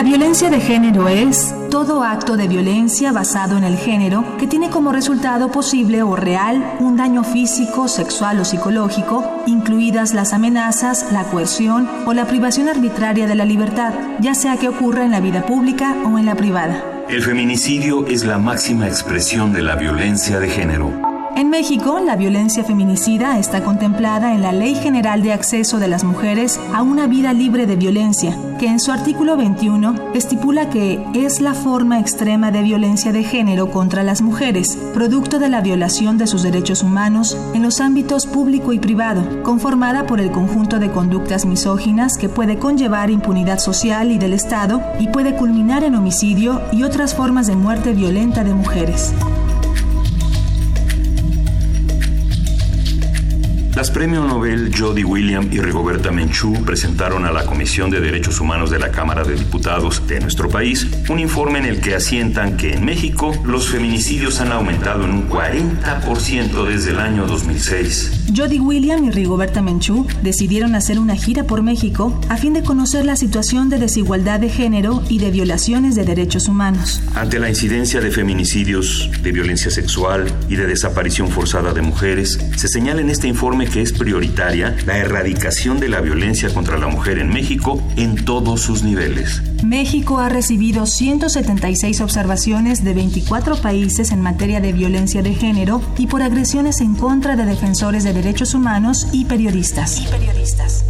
La violencia de género es todo acto de violencia basado en el género que tiene como resultado posible o real un daño físico, sexual o psicológico, incluidas las amenazas, la coerción o la privación arbitraria de la libertad, ya sea que ocurra en la vida pública o en la privada. El feminicidio es la máxima expresión de la violencia de género. En México, la violencia feminicida está contemplada en la Ley General de Acceso de las Mujeres a una vida libre de violencia, que en su artículo 21 estipula que es la forma extrema de violencia de género contra las mujeres, producto de la violación de sus derechos humanos en los ámbitos público y privado, conformada por el conjunto de conductas misóginas que puede conllevar impunidad social y del Estado y puede culminar en homicidio y otras formas de muerte violenta de mujeres. Las premio Nobel Jody William y Rigoberta Menchú presentaron a la Comisión de Derechos Humanos de la Cámara de Diputados de nuestro país un informe en el que asientan que en México los feminicidios han aumentado en un 40% desde el año 2006. Jody William y Rigoberta Menchú decidieron hacer una gira por México a fin de conocer la situación de desigualdad de género y de violaciones de derechos humanos. Ante la incidencia de feminicidios, de violencia sexual y de desaparición forzada de mujeres, se señala en este informe que es prioritaria la erradicación de la violencia contra la mujer en México en todos sus niveles. México ha recibido 176 observaciones de 24 países en materia de violencia de género y por agresiones en contra de defensores de derechos humanos y periodistas. periodistas.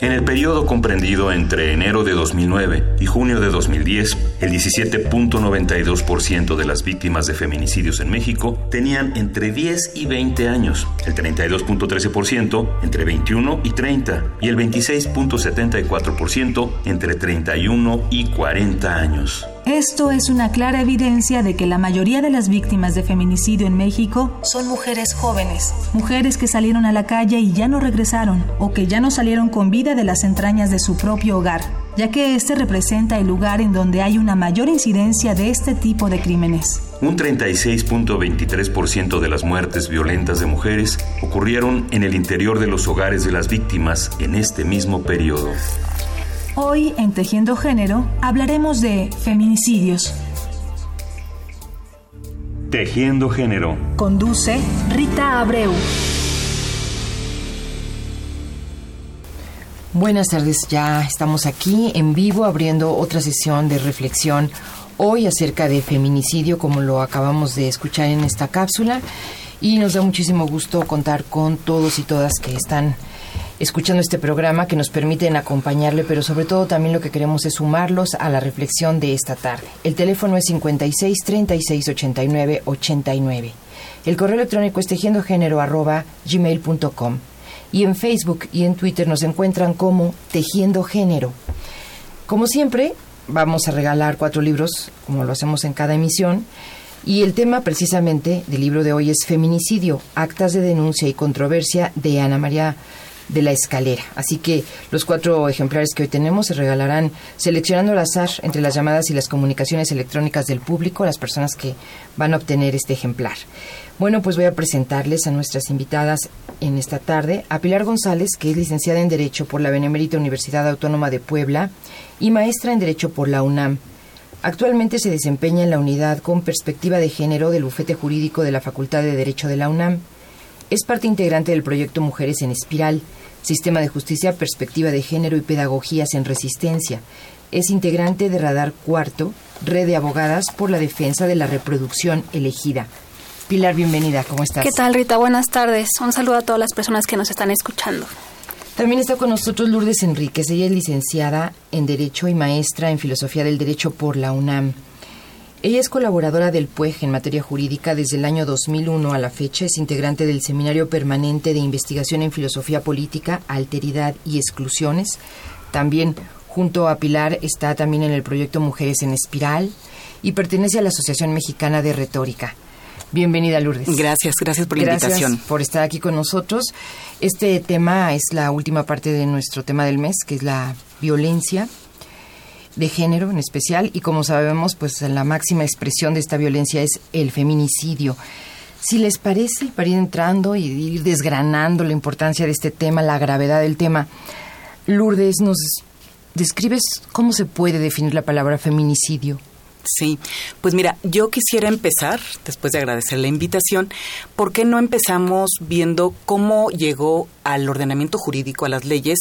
En el periodo comprendido entre enero de 2009 y junio de 2010, el 17.92% de las víctimas de feminicidios en México tenían entre 10 y 20 años, el 32.13% entre 21 y 30 y el 26.74% entre 31 y 40 años. Esto es una clara evidencia de que la mayoría de las víctimas de feminicidio en México son mujeres jóvenes, mujeres que salieron a la calle y ya no regresaron, o que ya no salieron con vida de las entrañas de su propio hogar, ya que este representa el lugar en donde hay una mayor incidencia de este tipo de crímenes. Un 36.23% de las muertes violentas de mujeres ocurrieron en el interior de los hogares de las víctimas en este mismo periodo. Hoy en Tejiendo Género hablaremos de feminicidios. Tejiendo Género. Conduce Rita Abreu. Buenas tardes, ya estamos aquí en vivo abriendo otra sesión de reflexión hoy acerca de feminicidio como lo acabamos de escuchar en esta cápsula y nos da muchísimo gusto contar con todos y todas que están escuchando este programa que nos permiten acompañarle, pero sobre todo también lo que queremos es sumarlos a la reflexión de esta tarde. El teléfono es 56 36 89 89. El correo electrónico es tejiendogénero arroba gmail.com y en Facebook y en Twitter nos encuentran como Tejiendo Género. Como siempre, vamos a regalar cuatro libros, como lo hacemos en cada emisión, y el tema precisamente del libro de hoy es Feminicidio, Actas de Denuncia y Controversia de Ana María de la escalera. Así que los cuatro ejemplares que hoy tenemos se regalarán seleccionando al azar entre las llamadas y las comunicaciones electrónicas del público las personas que van a obtener este ejemplar. Bueno, pues voy a presentarles a nuestras invitadas en esta tarde, a Pilar González, que es licenciada en Derecho por la Benemérita Universidad Autónoma de Puebla y maestra en Derecho por la UNAM. Actualmente se desempeña en la unidad con perspectiva de género del bufete jurídico de la Facultad de Derecho de la UNAM. Es parte integrante del proyecto Mujeres en Espiral, Sistema de Justicia, Perspectiva de Género y Pedagogías en Resistencia. Es integrante de Radar Cuarto, Red de Abogadas por la Defensa de la Reproducción Elegida. Pilar, bienvenida, ¿cómo estás? ¿Qué tal, Rita? Buenas tardes. Un saludo a todas las personas que nos están escuchando. También está con nosotros Lourdes Enríquez. Ella es licenciada en Derecho y maestra en Filosofía del Derecho por la UNAM. Ella es colaboradora del PUEG en materia jurídica desde el año 2001 a la fecha. Es integrante del Seminario Permanente de Investigación en Filosofía Política, Alteridad y Exclusiones. También junto a Pilar está también en el proyecto Mujeres en Espiral y pertenece a la Asociación Mexicana de Retórica. Bienvenida, Lourdes. Gracias, gracias por la gracias invitación. por estar aquí con nosotros. Este tema es la última parte de nuestro tema del mes, que es la violencia de género en especial y como sabemos, pues la máxima expresión de esta violencia es el feminicidio. Si les parece, para ir entrando y ir desgranando la importancia de este tema, la gravedad del tema, Lourdes, ¿nos describes cómo se puede definir la palabra feminicidio? Sí, pues mira, yo quisiera empezar, después de agradecer la invitación, ¿por qué no empezamos viendo cómo llegó al ordenamiento jurídico, a las leyes,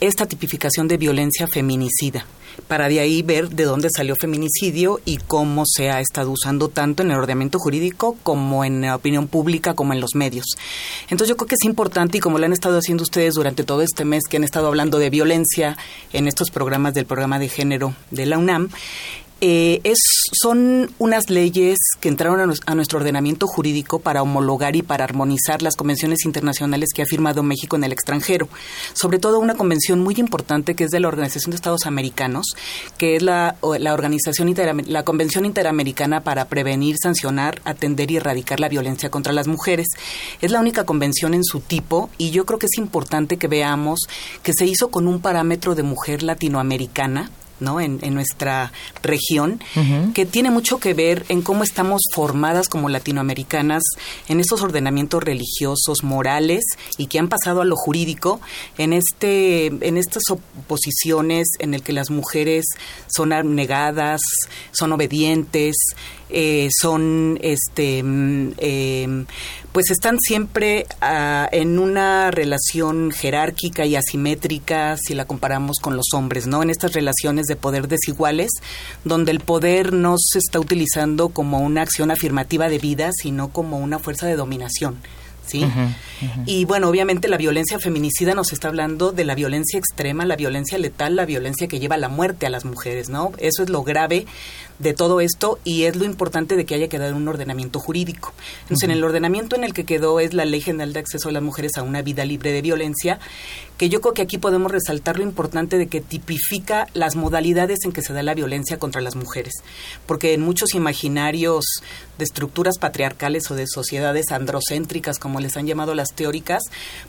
esta tipificación de violencia feminicida? para de ahí ver de dónde salió feminicidio y cómo se ha estado usando tanto en el ordenamiento jurídico como en la opinión pública como en los medios. Entonces yo creo que es importante y como lo han estado haciendo ustedes durante todo este mes que han estado hablando de violencia en estos programas del programa de género de la UNAM, eh, es, son unas leyes que entraron a, nuestro ordenamiento jurídico para homologar y para armonizar las convenciones internacionales que ha firmado México en el extranjero. Sobre todo una convención muy importante que es de la Organización de Estados Americanos, que es la, la, organización la Convención Interamericana para prevenir, sancionar, atender y erradicar la violencia contra las mujeres. Es la única convención en su tipo y yo creo que es importante que veamos que se hizo con un parámetro de mujer latinoamericana ¿no? En, nuestra región, que tiene mucho que ver en cómo estamos formadas como latinoamericanas en estos ordenamientos religiosos, morales y que han pasado a lo jurídico en este en estas oposiciones en el que las mujeres son abnegadas, son obedientes, eh, son este mm, em, pues están siempre ah, en una relación jerárquica y asimétrica si la comparamos con los hombres, ¿no? En estas relaciones de poder desiguales, donde el poder no se está utilizando como una acción afirmativa de vida, sino como una fuerza de dominación. ¿sí? Y bueno, obviamente la violencia feminicida nos está hablando de la violencia extrema, la violencia letal, la violencia que lleva a la muerte a las mujeres, ¿no? Eso es lo grave de todo esto y es lo importante de que haya quedado un ordenamiento jurídico. Entonces, en el ordenamiento en el que quedó es la Ley General de Acceso de las Mujeres a una Vida Libre de Violencia, que yo creo que aquí podemos resaltar lo importante de que tipifica las modalidades en que se da la violencia contra las mujeres, porque en muchos imaginarios de estructuras patriarcales o de sociedades androcéntricas, como les han llamado las teóricas,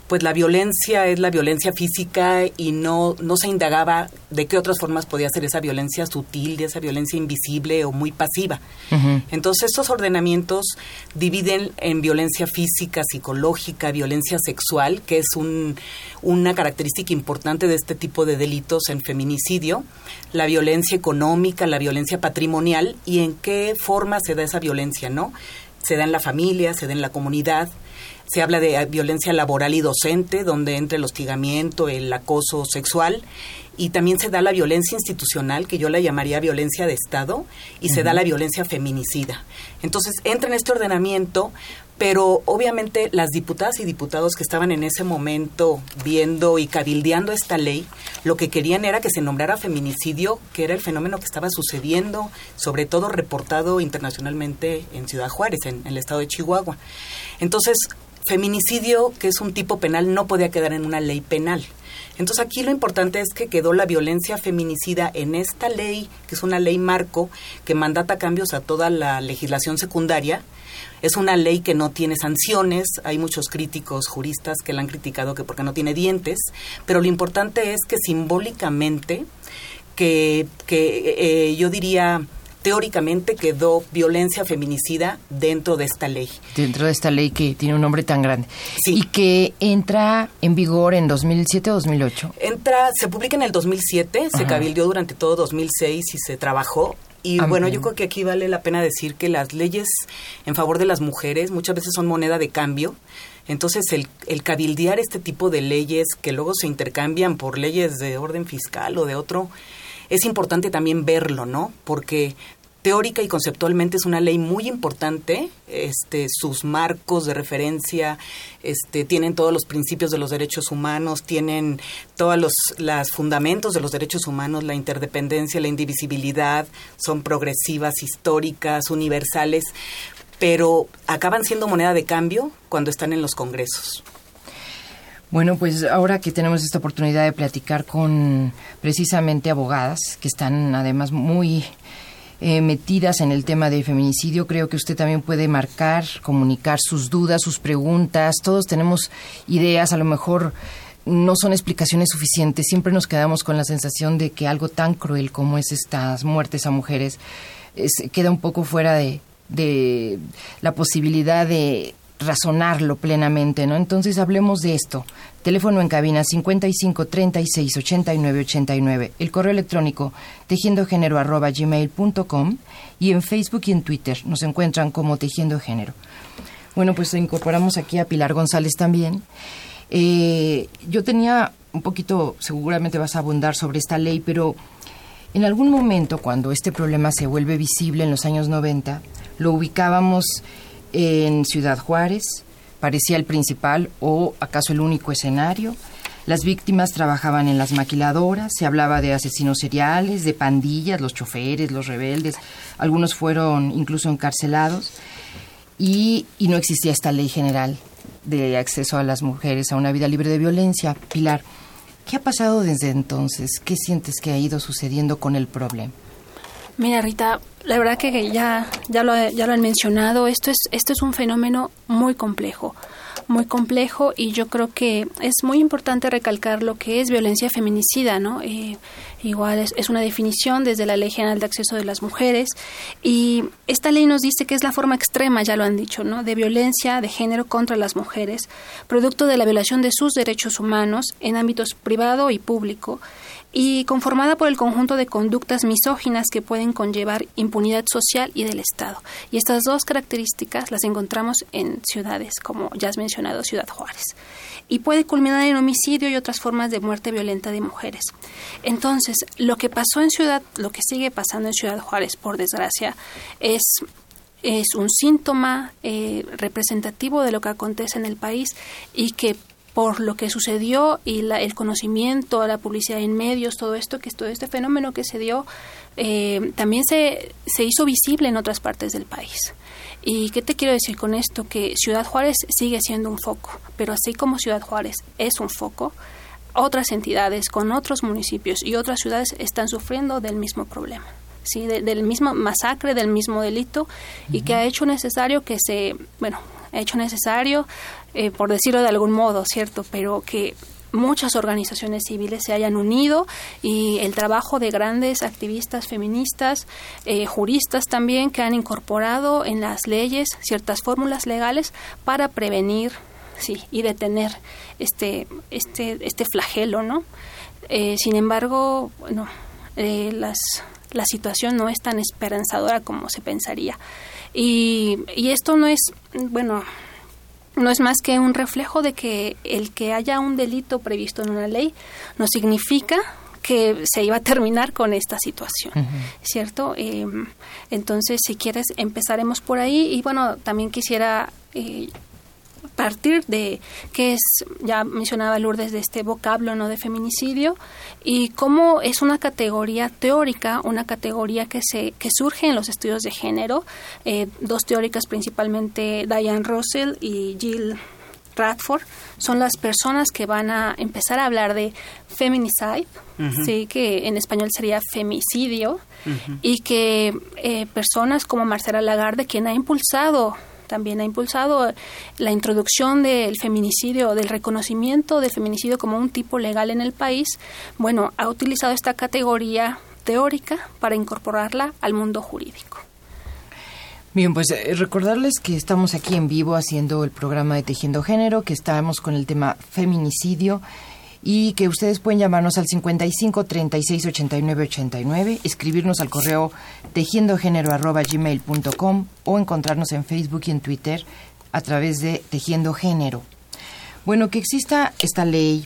pues la violencia es la violencia física y no, no se indagaba de qué otras formas podía ser esa violencia sutil, de esa violencia invisible o muy pasiva. Entonces, estos ordenamientos dividen en violencia física, psicológica, violencia sexual, que es un, una característica importante de este tipo de delitos en feminicidio, la violencia económica, la violencia patrimonial y en qué forma se da esa violencia, ¿no? Se da en la familia, se da en la comunidad, se habla de violencia laboral y docente, donde entra el hostigamiento, el acoso sexual, y también se da la violencia institucional, que yo la llamaría violencia de Estado, y se da la violencia feminicida. Entonces, entra en este ordenamiento, pero obviamente las diputadas y diputados que estaban en ese momento viendo y cabildeando esta ley, lo que querían era que se nombrara feminicidio, que era el fenómeno que estaba sucediendo, sobre todo reportado internacionalmente en Ciudad Juárez, en, en el estado de Chihuahua. Entonces, feminicidio, que es un tipo penal, no podía quedar en una ley penal. Entonces aquí lo importante es que quedó la violencia feminicida en esta ley, que es una ley marco que mandata cambios a toda la legislación secundaria. Es una ley que no tiene sanciones, hay muchos críticos juristas que la han criticado que porque no tiene dientes, pero lo importante es que simbólicamente, que, que eh, yo diría teóricamente quedó violencia feminicida dentro de esta ley. Dentro de esta ley que tiene un nombre tan grande. Sí. Y que entra en vigor en 2007 o 2008. Entra, se publica en el 2007, se cabildió durante todo 2006 y se trabajó. Y ah, bueno, yo creo que aquí vale la pena decir que las leyes en favor de las mujeres muchas veces son moneda de cambio. Entonces, el, el, cabildear este tipo de leyes que luego se intercambian por leyes de orden fiscal o de otro, es importante también verlo, ¿no? Porque teórica y conceptualmente es una ley muy importante, este, sus marcos de referencia este, tienen todos los principios de los derechos humanos, tienen todos los las fundamentos de los derechos humanos, la interdependencia, la indivisibilidad, son progresivas, históricas, universales, pero acaban siendo moneda de cambio cuando están en los congresos. Bueno, pues ahora que tenemos esta oportunidad de platicar con precisamente abogadas que están además muy eh, metidas en el tema de feminicidio, creo que usted también puede marcar, comunicar sus dudas, sus preguntas. Todos tenemos ideas, a lo mejor no son explicaciones suficientes. Siempre nos quedamos con la sensación de que algo tan cruel como es estas muertes a mujeres queda un poco fuera de, de la posibilidad de razonarlo plenamente, ¿no? Entonces hablemos de esto. Teléfono en cabina 55 36 89 89. El correo electrónico tejiendogénero arroba gmail.com y en Facebook y en Twitter nos encuentran como Tejiendo Género. Bueno, pues incorporamos aquí a Pilar González también. Eh, yo tenía un poquito, seguramente vas a abundar sobre esta ley, pero en algún momento cuando este problema se vuelve visible en los años 90, lo ubicábamos en Ciudad Juárez, parecía el principal o acaso el único escenario. Las víctimas trabajaban en las maquiladoras, se hablaba de asesinos seriales, de pandillas, los choferes, los rebeldes, algunos fueron incluso encarcelados y, y no existía esta ley general de acceso a las mujeres a una vida libre de violencia. Pilar, ¿qué ha pasado desde entonces? ¿Qué sientes que ha ido sucediendo con el problema? Mira, Rita, la verdad que ya, ya, lo, ya lo han mencionado, esto es, esto es un fenómeno muy complejo, muy complejo y yo creo que es muy importante recalcar lo que es violencia feminicida, ¿no? Eh, igual es, es, una definición desde la Ley General de Acceso de las Mujeres y esta ley nos dice que es la forma extrema, ya lo han dicho, ¿no? De violencia de género contra las mujeres, producto de la violación de sus derechos humanos en ámbitos privado y público y conformada por el conjunto de conductas misóginas que pueden conllevar impunidad social y del Estado. Y estas dos características las encontramos en ciudades, como ya has mencionado, Ciudad Juárez. Y puede culminar en homicidio y otras formas de muerte violenta de mujeres. Entonces, lo que pasó en Ciudad, lo que sigue pasando en Ciudad Juárez, por desgracia, es es un síntoma eh, representativo de lo que acontece en el país y que por lo que sucedió y el conocimiento, la publicidad en medios, todo esto, que todo este fenómeno que se dio, eh, también se, se hizo visible en otras partes del país. ¿Y qué te quiero decir con esto? Que Ciudad Juárez sigue siendo un foco, pero así como Ciudad Juárez es un foco, otras entidades con otros municipios y otras ciudades están sufriendo del mismo problema. ¿sí? del mismo masacre, del mismo delito, y que ha hecho necesario que se, bueno, hecho necesario eh, por decirlo de algún modo, ¿cierto? Pero que muchas organizaciones civiles se hayan unido y el trabajo de grandes activistas feministas, eh, juristas también, que han incorporado en las leyes ciertas fórmulas legales para prevenir sí, y detener este, este, este flagelo, ¿no? Eh, sin embargo, bueno, las, la situación no es tan esperanzadora como se pensaría. Y, y esto no es, bueno, no es más que un reflejo de que el que haya un delito previsto en una ley no significa que se iba a terminar con esta situación, ¿cierto? Em, entonces, si quieres, empezaremos por ahí y bueno, también quisiera eh, partir de qué es, ya mencionaba Lourdes, de este vocablo no de feminicidio y cómo es una categoría teórica, una categoría que, se, que surge en los estudios de género, eh, dos teóricas principalmente, Diane Russell y Jill Radford, son las personas que van a empezar a hablar de feminicide, sí, que en español sería femicidio, y que eh, personas como Marcela Lagarde, quien ha impulsado también ha impulsado la introducción del feminicidio, del reconocimiento del feminicidio como un tipo legal en el país. Bueno, ha utilizado esta categoría teórica para incorporarla al mundo jurídico. Bien, pues eh, recordarles que estamos aquí en vivo haciendo el programa de Tejiendo Género, que estamos con el tema feminicidio y que ustedes pueden llamarnos al 55 36 89 89, escribirnos al correo tejiendogénero@gmail.com o encontrarnos en Facebook y en Twitter a través de Tejiendo Género. Bueno, que exista esta ley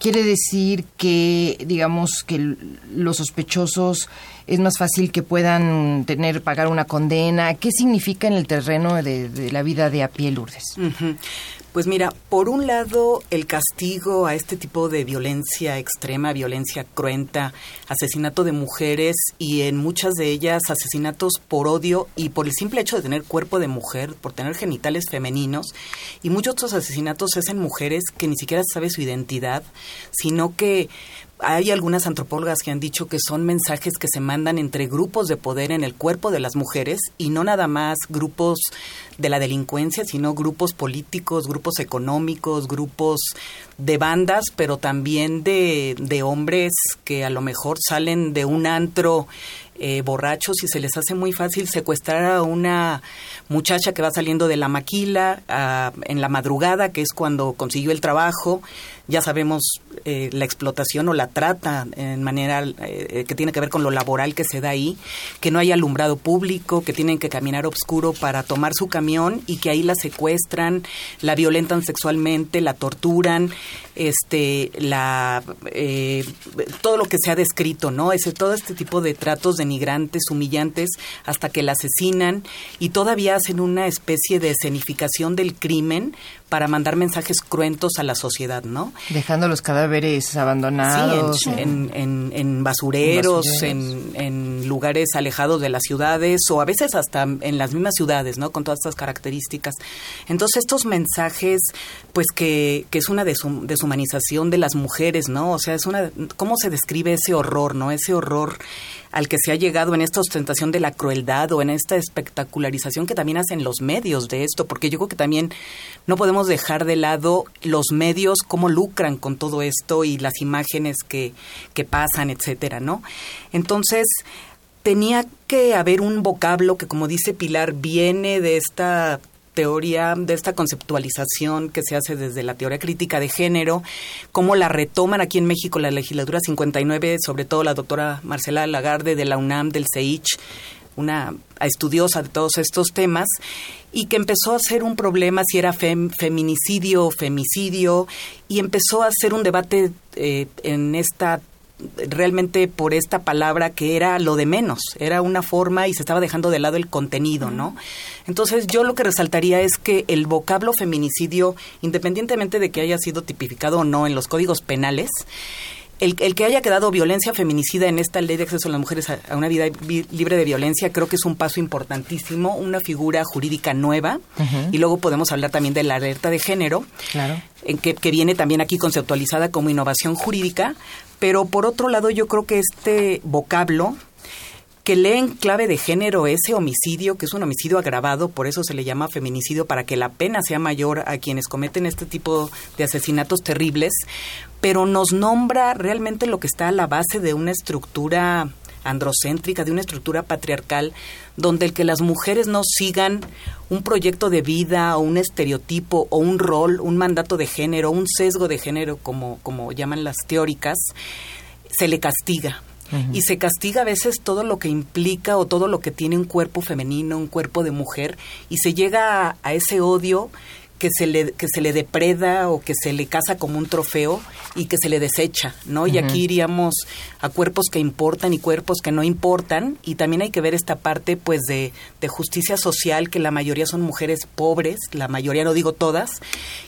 quiere decir que digamos que los sospechosos es más fácil que puedan tener pagar una condena. ¿Qué significa en el terreno de, la vida de a pie Lourdes? Pues mira, por un lado, el castigo a este tipo de violencia extrema, violencia cruenta, asesinato de mujeres y en muchas de ellas asesinatos por odio y por el simple hecho de tener cuerpo de mujer, por tener genitales femeninos, y muchos otros asesinatos es en mujeres que ni siquiera sabe su identidad, sino que hay algunas antropólogas que han dicho que son mensajes que se mandan entre grupos de poder en el cuerpo de las mujeres y no nada más grupos de la delincuencia, sino grupos políticos, grupos económicos, grupos de bandas, pero también de, de hombres que a lo mejor salen de un antro eh, borrachos y se les hace muy fácil secuestrar a una muchacha que va saliendo de la maquila en la madrugada, que es cuando consiguió el trabajo. Ya sabemos eh, la explotación o la trata en manera eh, que tiene que ver con lo laboral que se da ahí, que no hay alumbrado público, que tienen que caminar oscuro para tomar su camión y que ahí la secuestran, la violentan sexualmente, la torturan, este, la, todo lo que se ha descrito, ¿no? Ese, todo este tipo de tratos de migrantes humillantes hasta que la asesinan y todavía hacen una especie de escenificación del crimen para mandar mensajes cruentos a la sociedad, ¿no? Dejando los cadáveres abandonados. Sí, en, en, basureros, en, en, lugares alejados de las ciudades o a veces hasta en las mismas ciudades, ¿no? Con todas estas características. Entonces estos mensajes, pues que, que es una deshumanización de las mujeres, ¿no? O sea, es una... ¿Cómo se describe ese horror, ¿no? Ese horror al que se ha llegado en esta ostentación de la crueldad o en esta espectacularización que también hacen los medios de esto, porque yo creo que también no podemos dejar de lado los medios, cómo lucran con todo esto y las imágenes que, que pasan, etcétera, ¿no? Entonces, tenía que haber un vocablo que, como dice Pilar, viene de esta teoría, de esta conceptualización que se hace desde la teoría crítica de género, cómo la retoman aquí en México la legislatura 59, sobre todo la doctora Marcela Lagarde de la UNAM, del CEICH, una estudiosa de todos estos temas, y que empezó a ser un problema si era feminicidio o femicidio, y empezó a ser un debate eh, en esta realmente por esta palabra que era lo de menos, era una forma y se estaba dejando de lado el contenido, ¿no? Entonces yo lo que resaltaría es que el vocablo feminicidio, independientemente de que haya sido tipificado o no en los códigos penales, el, que haya quedado violencia feminicida en esta ley de acceso a las mujeres a, una vida libre de violencia creo que es un paso importantísimo, una figura jurídica nueva. Y luego podemos hablar también de la alerta de género, en que, que, viene también aquí conceptualizada como innovación jurídica, pero por otro lado yo creo que este vocablo que lee en clave de género ese homicidio, que es un homicidio agravado, por eso se le llama feminicidio, para que la pena sea mayor a quienes cometen este tipo de asesinatos terribles, pero nos nombra realmente lo que está a la base de una estructura androcéntrica, de una estructura patriarcal, donde el que las mujeres no sigan un proyecto de vida o un estereotipo o un rol, un mandato de género, un sesgo de género, como, como llaman las teóricas, se le castiga. Y se castiga a veces todo lo que implica o todo lo que tiene un cuerpo femenino, un cuerpo de mujer, y se llega a ese odio que se le que se le depreda o que se le caza como un trofeo y que se le desecha, ¿no? Y aquí iríamos a cuerpos que importan y cuerpos que no importan y también hay que ver esta parte pues de, de justicia social que la mayoría son mujeres pobres, la mayoría no digo todas,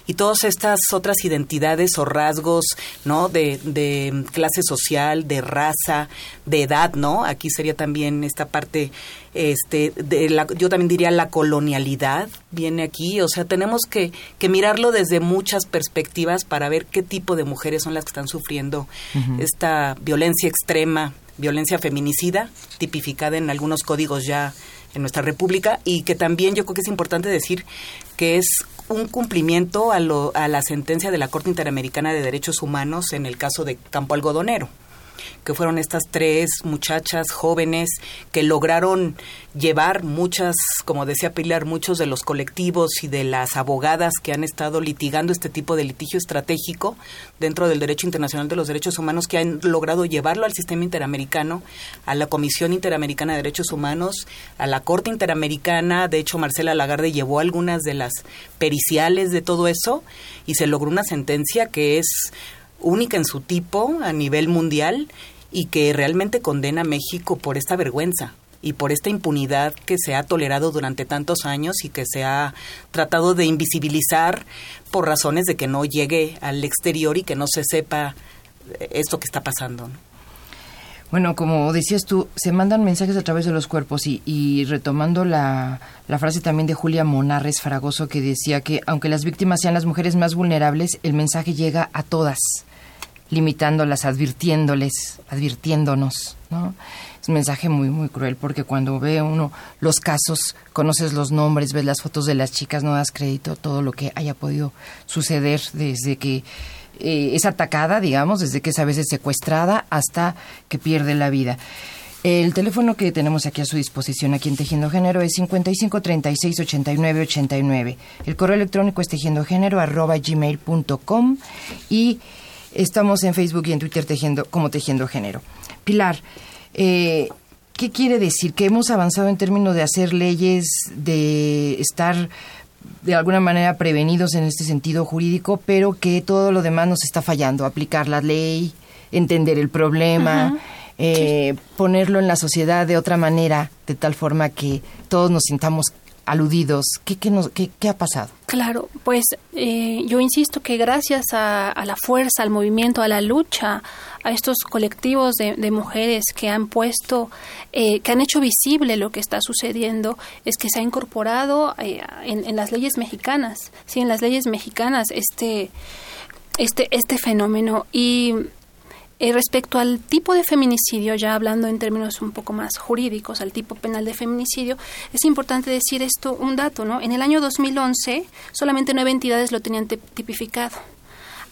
y todas estas otras identidades o rasgos, ¿no? De, de clase social, de raza, de edad, ¿no? Aquí sería también esta parte este de la, yo también diría la colonialidad viene aquí o sea tenemos que, que mirarlo desde muchas perspectivas para ver qué tipo de mujeres son las que están sufriendo esta violencia extrema violencia feminicida tipificada en algunos códigos ya en nuestra república y que también yo creo que es importante decir que es un cumplimiento a, lo, a la sentencia de la Corte Interamericana de Derechos Humanos en el caso de Campo Algodonero que fueron estas tres muchachas jóvenes que lograron llevar muchas, como decía Pilar, muchos de los colectivos y de las abogadas que han estado litigando este tipo de litigio estratégico dentro del derecho internacional de los derechos humanos, que han logrado llevarlo al sistema interamericano, a la Comisión Interamericana de Derechos Humanos, a la Corte Interamericana. De hecho, Marcela Lagarde llevó algunas de las periciales de todo eso y se logró una sentencia que es única en su tipo a nivel mundial y que realmente condena a México por esta vergüenza y por esta impunidad que se ha tolerado durante tantos años y que se ha tratado de invisibilizar por razones de que no llegue al exterior y que no se sepa esto que está pasando. Bueno, como decías tú, se mandan mensajes a través de los cuerpos y, y retomando la, la, frase también de Julia Monarres Fragoso que decía que aunque las víctimas sean las mujeres más vulnerables, el mensaje llega a todas limitándolas, advirtiéndoles, advirtiéndonos, ¿no? Es un mensaje muy, muy cruel porque cuando ve uno los casos, conoces los nombres, ves las fotos de las chicas, no das crédito a todo lo que haya podido suceder desde que eh, es atacada, digamos, desde que es a veces secuestrada hasta que pierde la vida. El teléfono que tenemos aquí a su disposición aquí en Tejiendo Género es 55 36 89 89. El correo electrónico es tejiendogénero arroba gmail.com y estamos en Facebook y en Twitter tejiendo, como Tejiendo Género. Pilar, eh, ¿Qué quiere decir? Que hemos avanzado en términos de hacer leyes, de estar de alguna manera prevenidos en este sentido jurídico, pero que todo lo demás nos está fallando. Aplicar la ley, entender el problema, eh, ponerlo en la sociedad de otra manera, de tal forma que todos nos sintamos aludidos. ¿Qué, qué, nos, qué, ha pasado? Claro, pues eh, yo insisto que gracias a, la fuerza, al movimiento, a la lucha, a estos colectivos de, mujeres que han puesto, eh, que han hecho visible lo que está sucediendo, es que se ha incorporado eh, en, las leyes mexicanas, sí, en las leyes mexicanas este, este, este fenómeno y eh, respecto al tipo de feminicidio, ya hablando en términos un poco más jurídicos, al tipo penal de feminicidio, es importante decir esto, un dato, ¿no? En el año 2011, solamente nueve entidades lo tenían tipificado.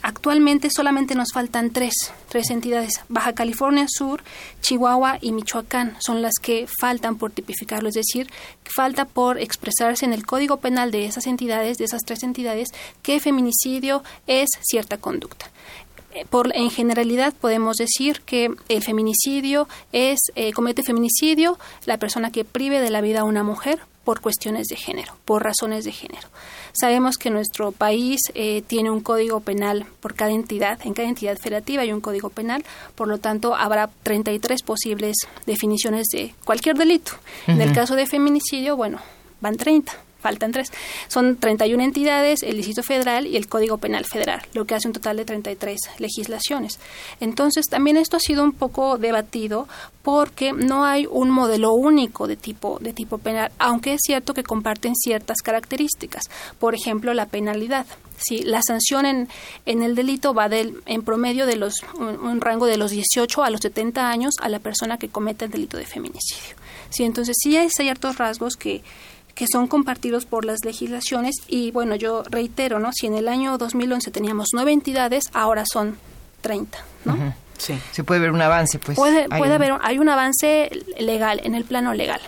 Actualmente solamente nos faltan tres, tres entidades. Baja California Sur, Chihuahua y Michoacán son las que faltan por tipificarlo, es decir, falta por expresarse en el Código Penal de esas entidades, de esas tres entidades, que feminicidio es cierta conducta. Eh, por, en generalidad podemos decir que el feminicidio es, eh, comete feminicidio la persona que prive de la vida a una mujer por cuestiones de género, por razones de género. Sabemos que nuestro país eh, tiene un código penal por cada entidad, en cada entidad federativa hay un código penal, por lo tanto habrá 33 posibles definiciones de cualquier delito. En el caso de feminicidio, bueno, van 30 faltan tres. Son 31 entidades, el Distrito Federal y el Código Penal Federal, lo que hace un total de 33 legislaciones. Entonces, también esto ha sido un poco debatido porque no hay un modelo único de tipo, de tipo penal, aunque es cierto que comparten ciertas características. Por ejemplo, la penalidad. Si la sanción en, en el delito va del, en promedio de los, un, rango de los 18 a los 70 años a la persona que comete el delito de feminicidio. Sí, entonces sí hay ciertos rasgos que, que son compartidos por las legislaciones y bueno, yo reitero, ¿no? Si en el año 2011 teníamos nueve entidades, ahora son 30, ¿no? Sí, se puede ver un avance, pues. Puede, puede haber, hay un avance legal, en el plano legal.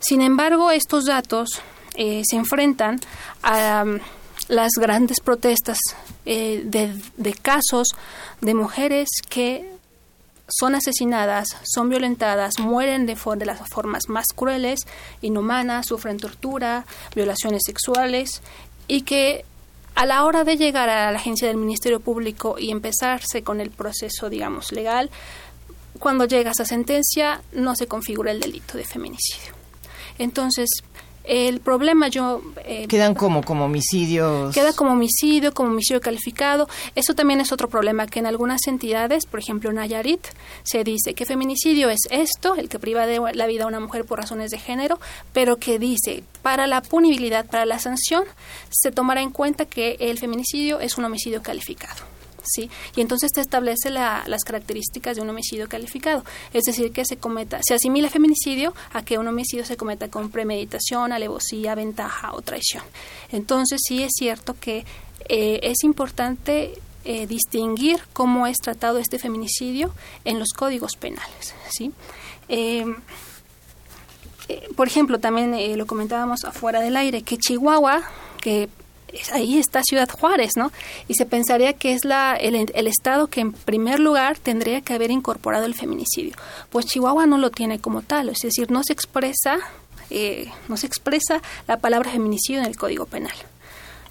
Sin embargo, estos datos eh, se enfrentan a um, las grandes protestas eh, de, de casos de mujeres que son asesinadas, son violentadas, mueren de, las formas más crueles, inhumanas, sufren tortura, violaciones sexuales y que a la hora de llegar a la agencia del Ministerio Público y empezarse con el proceso, digamos, legal, cuando llega esa sentencia no se configura el delito de feminicidio. Entonces, el problema yo... Eh, Quedan como, como homicidios. Queda como homicidio, como homicidio calificado. Eso también es otro problema que en algunas entidades, por ejemplo Nayarit, se dice que feminicidio es esto, el que priva de la vida a una mujer por razones de género, pero que dice, para la punibilidad, para la sanción, se tomará en cuenta que el feminicidio es un homicidio calificado. ¿Sí? Y entonces te establece las características de un homicidio calificado, es decir, que se cometa, se asimila feminicidio a que un homicidio se cometa con premeditación, alevosía, ventaja o traición. Entonces sí es cierto que eh, es importante eh, distinguir cómo es tratado este feminicidio en los códigos penales, ¿sí? Em, eh, por ejemplo, también lo comentábamos afuera del aire, que Chihuahua, que ahí está Ciudad Juárez, ¿no? Y se pensaría que es la, el, estado que en primer lugar tendría que haber incorporado el feminicidio. Pues Chihuahua no lo tiene como tal, es decir, no se expresa, eh, no se expresa la palabra feminicidio en el Código Penal.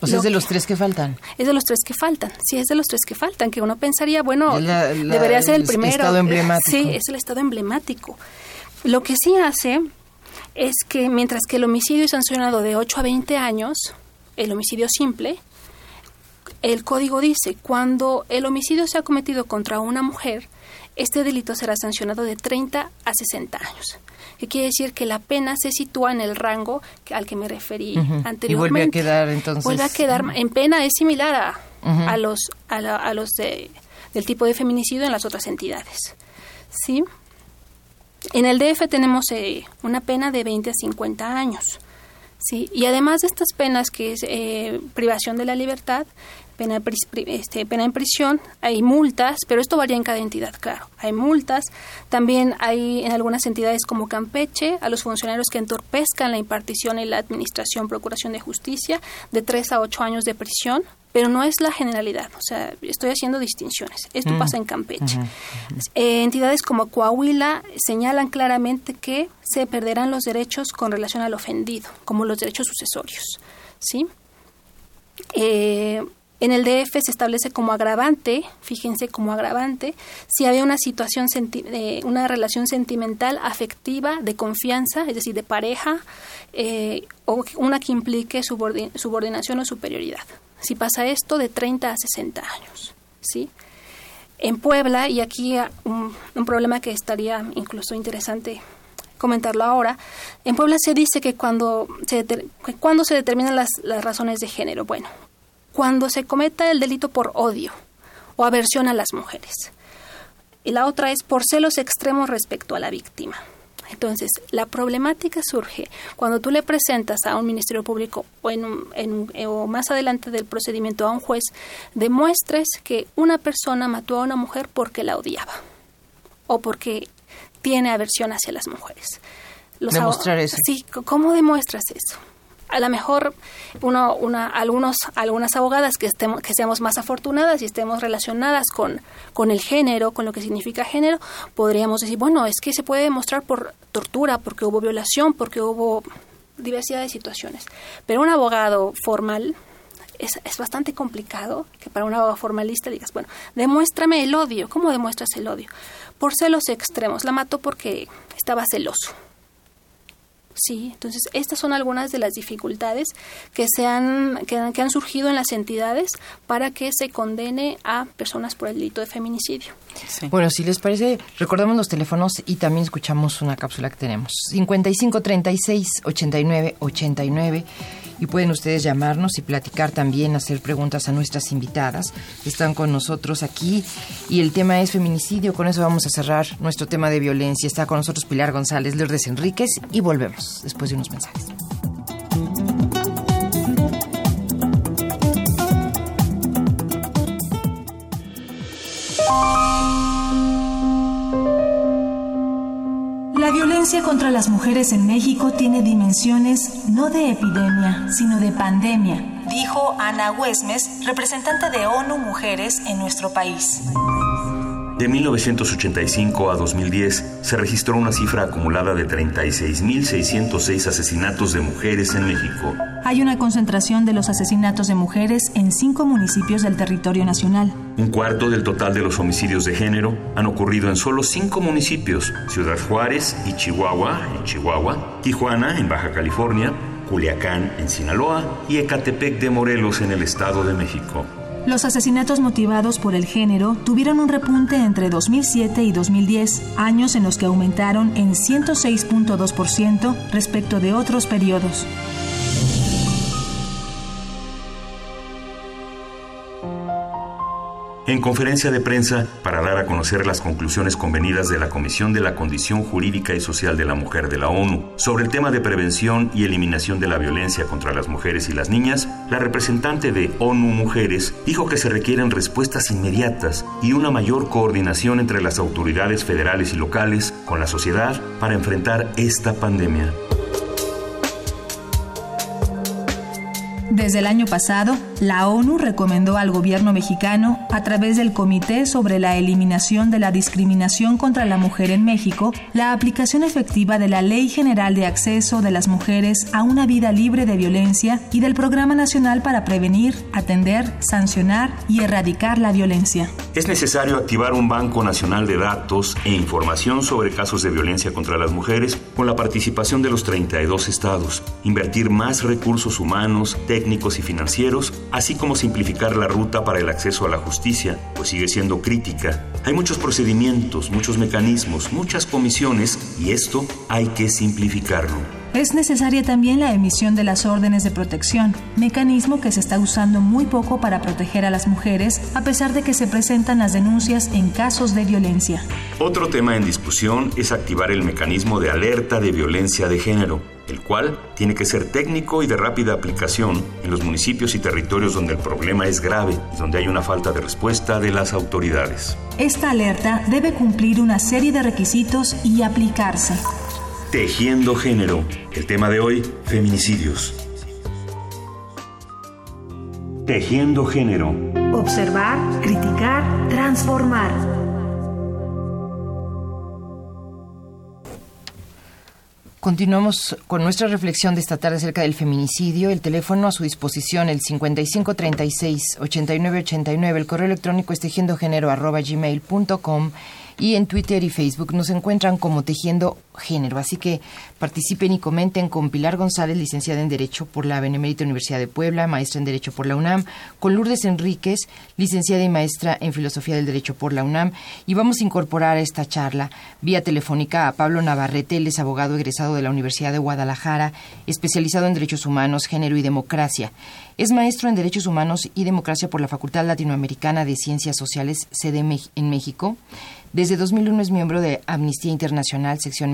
O sea, es de los tres que faltan. Es de los tres que faltan. Sí, es de los tres que faltan, que uno pensaría, bueno, debería ser el, el primero. Estado emblemático. Sí, es el estado emblemático. Lo que sí hace es que mientras que el homicidio es sancionado de 8 a 20 años, el homicidio simple, el código dice, cuando el homicidio se ha cometido contra una mujer, este delito será sancionado de 30 a 60 años. Que quiere decir que la pena se sitúa en el rango al que me referí anteriormente. Y vuelve a quedar entonces. Vuelve a quedar en pena es similar a, a los a, los de del tipo de feminicidio en las otras entidades. ¿Sí? En el DF tenemos eh, una pena de 20 a 50 años. ¿Sí? Y además de estas penas, que es eh, privación de la libertad, pena, este, pena en prisión, hay multas, pero esto varía en cada entidad, claro. Hay multas, también hay en algunas entidades como Campeche, a los funcionarios que entorpezcan la impartición y la administración, procuración de justicia, de tres a ocho años de prisión, pero no es la generalidad, o sea, estoy haciendo distinciones. Esto mm. pasa en Campeche. Eh, entidades como Coahuila señalan claramente que se perderán los derechos con relación al ofendido, como los derechos sucesorios, ¿sí? Eh, en el DF se establece como agravante, fíjense como agravante, si había una situación, de una relación sentimental, afectiva, de confianza, es decir, de pareja, eh, o una que implique subordinación o superioridad. Si pasa esto, de 30 a 60 años. ¿sí? En Puebla, y aquí un, problema que estaría incluso interesante comentarlo ahora, en Puebla se dice que cuando se, cuando se determinan las, las razones de género, bueno, cuando se cometa el delito por odio o aversión a las mujeres. Y la otra es por celos extremos respecto a la víctima. Entonces, la problemática surge cuando tú le presentas a un ministerio público o, en, o más adelante del procedimiento a un juez, demuestres que una persona mató a una mujer porque la odiaba o porque tiene aversión hacia las mujeres. Demostrar eso. Sí, ¿cómo demuestras eso? A lo mejor uno, una, algunos, algunas abogadas que, estemos, que seamos más afortunadas y estemos relacionadas con, con el género, con lo que significa género, podríamos decir, bueno, es que se puede demostrar por tortura, porque hubo violación, porque hubo diversidad de situaciones. Pero un abogado formal es, es bastante complicado que para un abogado formalista digas, bueno, demuéstrame el odio. ¿Cómo demuestras el odio? Por celos extremos. La mató porque estaba celoso Sí, entonces estas son algunas de las dificultades que, se han, que, han surgido en las entidades para que se condene a personas por el delito de feminicidio. Bueno, si les parece, recordamos los teléfonos y también escuchamos una cápsula que tenemos. 55 36 89 89 y pueden ustedes llamarnos y platicar también, hacer preguntas a nuestras invitadas. Están con nosotros aquí y el tema es feminicidio. Con eso vamos a cerrar nuestro tema de violencia. Está con nosotros Pilar González Lourdes Enríquez y volvemos después de unos mensajes. La violencia contra las mujeres en México tiene dimensiones no de epidemia, sino de pandemia, dijo Ana Huesmes, representante de ONU Mujeres en nuestro país. De 1985 a 2010 se registró una cifra acumulada de 36.606 asesinatos de mujeres en México. Hay una concentración de los asesinatos de mujeres en cinco municipios del territorio nacional. Un cuarto del total de los homicidios de género han ocurrido en solo cinco municipios, Ciudad Juárez y Chihuahua, en Chihuahua, Tijuana, en Baja California, Culiacán, en Sinaloa y Ecatepec de Morelos, en el Estado de México. Los asesinatos motivados por el género tuvieron un repunte entre 2007 y 2010, años en los que aumentaron en 106.2% respecto de otros periodos. En conferencia de prensa, para dar a conocer las conclusiones convenidas de la Comisión de la Condición Jurídica y Social de la Mujer de la ONU sobre el tema de prevención y eliminación de la violencia contra las mujeres y las niñas, la representante de ONU Mujeres dijo que se requieren respuestas inmediatas y una mayor coordinación entre las autoridades federales y locales con la sociedad para enfrentar esta pandemia. Desde el año pasado, la ONU recomendó al gobierno mexicano, a través del Comité sobre la Eliminación de la Discriminación contra la Mujer en México, la aplicación efectiva de la Ley General de Acceso de las Mujeres a una vida libre de violencia y del Programa Nacional para Prevenir, Atender, Sancionar y Erradicar la Violencia. Es necesario activar un Banco Nacional de Datos e Información sobre casos de violencia contra las mujeres con la participación de los 32 estados, invertir más recursos humanos, técnicos y financieros, así como simplificar la ruta para el acceso a la justicia, pues sigue siendo crítica. Hay muchos procedimientos, muchos mecanismos, muchas comisiones y esto hay que simplificarlo. Es necesaria también la emisión de las órdenes de protección, mecanismo que se está usando muy poco para proteger a las mujeres a pesar de que se presentan las denuncias en casos de violencia. Otro tema en discusión es activar el mecanismo de alerta de violencia de género, el cual tiene que ser técnico y de rápida aplicación en los municipios y territorios donde el problema es grave y donde hay una falta de respuesta de las autoridades. Esta alerta debe cumplir una serie de requisitos y aplicarse. Tejiendo género. El tema de hoy, feminicidios. Tejiendo género. Observar, criticar, transformar. Continuamos con nuestra reflexión de esta tarde acerca del feminicidio. El teléfono a su disposición, el 5536-8989. El correo electrónico es tejiendogénero.gmail.com y en Twitter y Facebook nos encuentran como Tejiendo Género. Así que participen y comenten con Pilar González, licenciada en Derecho por la Benemérita Universidad de Puebla, maestra en Derecho por la UNAM, con Lourdes Enríquez, licenciada y maestra en Filosofía del Derecho por la UNAM. Y vamos a incorporar a esta charla vía telefónica a Pablo Navarrete, él es abogado egresado de la Universidad de Guadalajara, especializado en Derechos Humanos, Género y Democracia. Es maestro en Derechos Humanos y Democracia por la Facultad Latinoamericana de Ciencias Sociales, sede en México. Desde 2001 es miembro de Amnistía Internacional, sección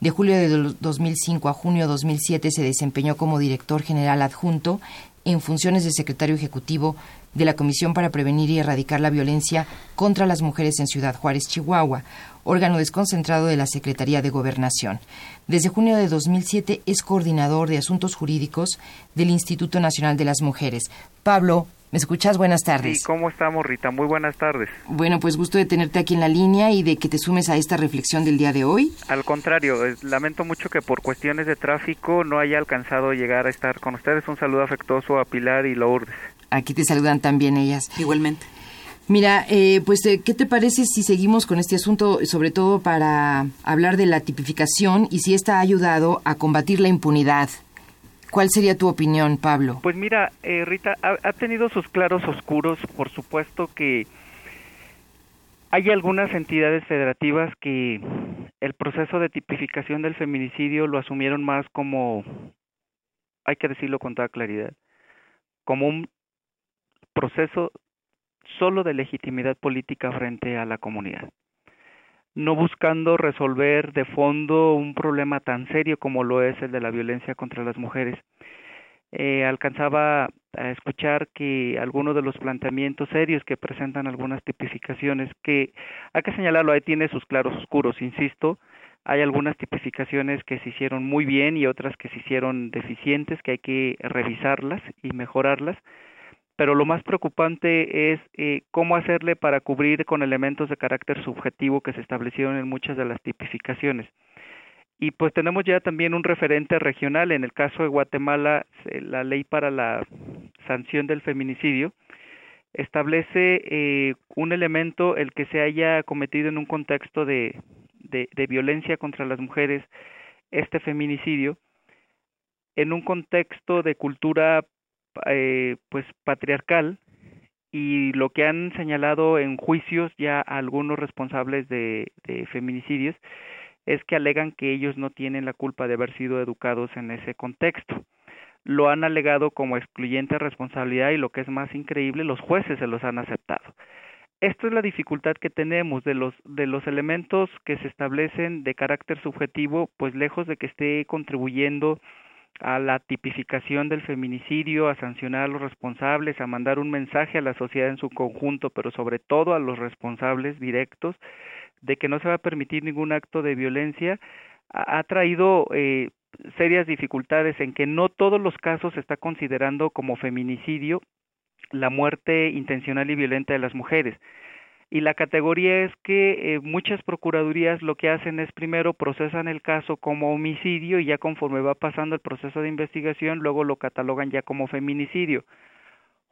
De julio de 2005 a junio de 2007 se desempeñó como director general adjunto en funciones de secretario ejecutivo de la Comisión para Prevenir y Erradicar la Violencia contra las Mujeres en Ciudad Juárez, Chihuahua, órgano desconcentrado de la Secretaría de Gobernación. Desde junio de 2007 es coordinador de asuntos jurídicos del Instituto Nacional de las Mujeres. Pablo, ¿Me escuchas? Buenas tardes. Sí, ¿cómo estamos, Rita? Muy buenas tardes. Bueno, pues gusto de tenerte aquí en la línea y de que te sumes a esta reflexión del día de hoy. Al contrario, lamento mucho que por cuestiones de tráfico no haya alcanzado a llegar a estar con ustedes. Un saludo afectuoso a Pilar y Lourdes. Aquí te saludan también ellas. Igualmente. Mira, eh, pues, eh, ¿qué te parece si seguimos con este asunto, sobre todo para hablar de la tipificación y si esta ha ayudado a combatir la impunidad? ¿Cuál sería tu opinión, Pablo? Pues mira, eh, Rita, ha, tenido sus claros oscuros, por supuesto que hay algunas entidades federativas que el proceso de tipificación del feminicidio lo asumieron más como, hay que decirlo con toda claridad, como un proceso solo de legitimidad política frente a la comunidad no buscando resolver de fondo un problema tan serio como lo es el de la violencia contra las mujeres. Eh, alcanzaba a escuchar que algunos de los planteamientos serios que presentan algunas tipificaciones, que hay que señalarlo, ahí tiene sus claros oscuros, insisto, hay algunas tipificaciones que se hicieron muy bien y otras que se hicieron deficientes, que hay que revisarlas y mejorarlas, pero lo más preocupante es eh, cómo hacerle para cubrir con elementos de carácter subjetivo que se establecieron en muchas de las tipificaciones. Y pues tenemos ya también un referente regional, en el caso de Guatemala, la ley para la sanción del feminicidio establece eh, un elemento el que se haya cometido en un contexto de, de, de violencia contra las mujeres, este feminicidio, en un contexto de cultura eh, pues patriarcal y lo que han señalado en juicios ya algunos responsables de, feminicidios es que alegan que ellos no tienen la culpa de haber sido educados en ese contexto. Lo han alegado como excluyente responsabilidad y lo que es más increíble, los jueces se los han aceptado. Esto es la dificultad que tenemos de los de los elementos que se establecen de carácter subjetivo, pues lejos de que esté contribuyendo a la tipificación del feminicidio, a sancionar a los responsables, a mandar un mensaje a la sociedad en su conjunto, pero sobre todo a los responsables directos de que no se va a permitir ningún acto de violencia, ha, traído eh, serias dificultades en que no todos los casos se está considerando como feminicidio la muerte intencional y violenta de las mujeres y la categoría es que eh, muchas procuradurías lo que hacen es primero procesan el caso como homicidio y ya conforme va pasando el proceso de investigación luego lo catalogan ya como feminicidio.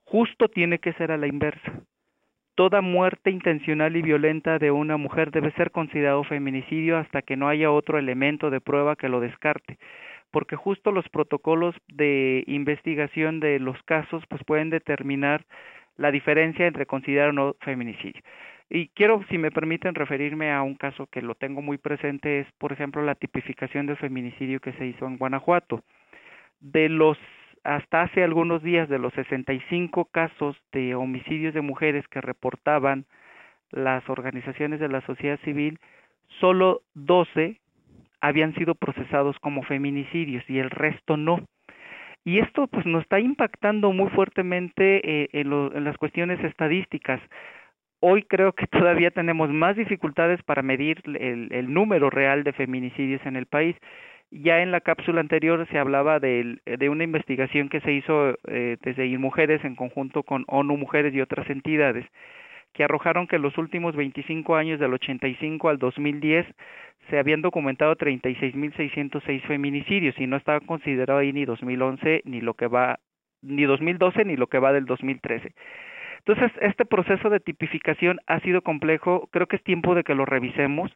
Justo tiene que ser a la inversa. Toda muerte intencional y violenta de una mujer debe ser considerado feminicidio hasta que no haya otro elemento de prueba que lo descarte porque justo los protocolos de investigación de los casos pues pueden determinar la diferencia entre considerar o no feminicidio. Y quiero, si me permiten, referirme a un caso que lo tengo muy presente, es, por ejemplo, la tipificación del feminicidio que se hizo en Guanajuato. De los, hasta hace algunos días, de los 65 casos de homicidios de mujeres que reportaban las organizaciones de la sociedad civil, solo 12 habían sido procesados como feminicidios y el resto no. Y esto pues nos está impactando muy fuertemente eh, en, las cuestiones estadísticas. Hoy creo que todavía tenemos más dificultades para medir el, número real de feminicidios en el país. Ya en la cápsula anterior se hablaba de, una investigación que se hizo eh, desde Mujeres en conjunto con ONU Mujeres y otras entidades que arrojaron que los últimos 25 años del 85 al 2010 se habían documentado 36.606 feminicidios y no estaba considerado ahí ni 2011 ni lo que va ni 2012 ni lo que va del 2013. Entonces, este proceso de tipificación ha sido complejo, creo que es tiempo de que lo revisemos,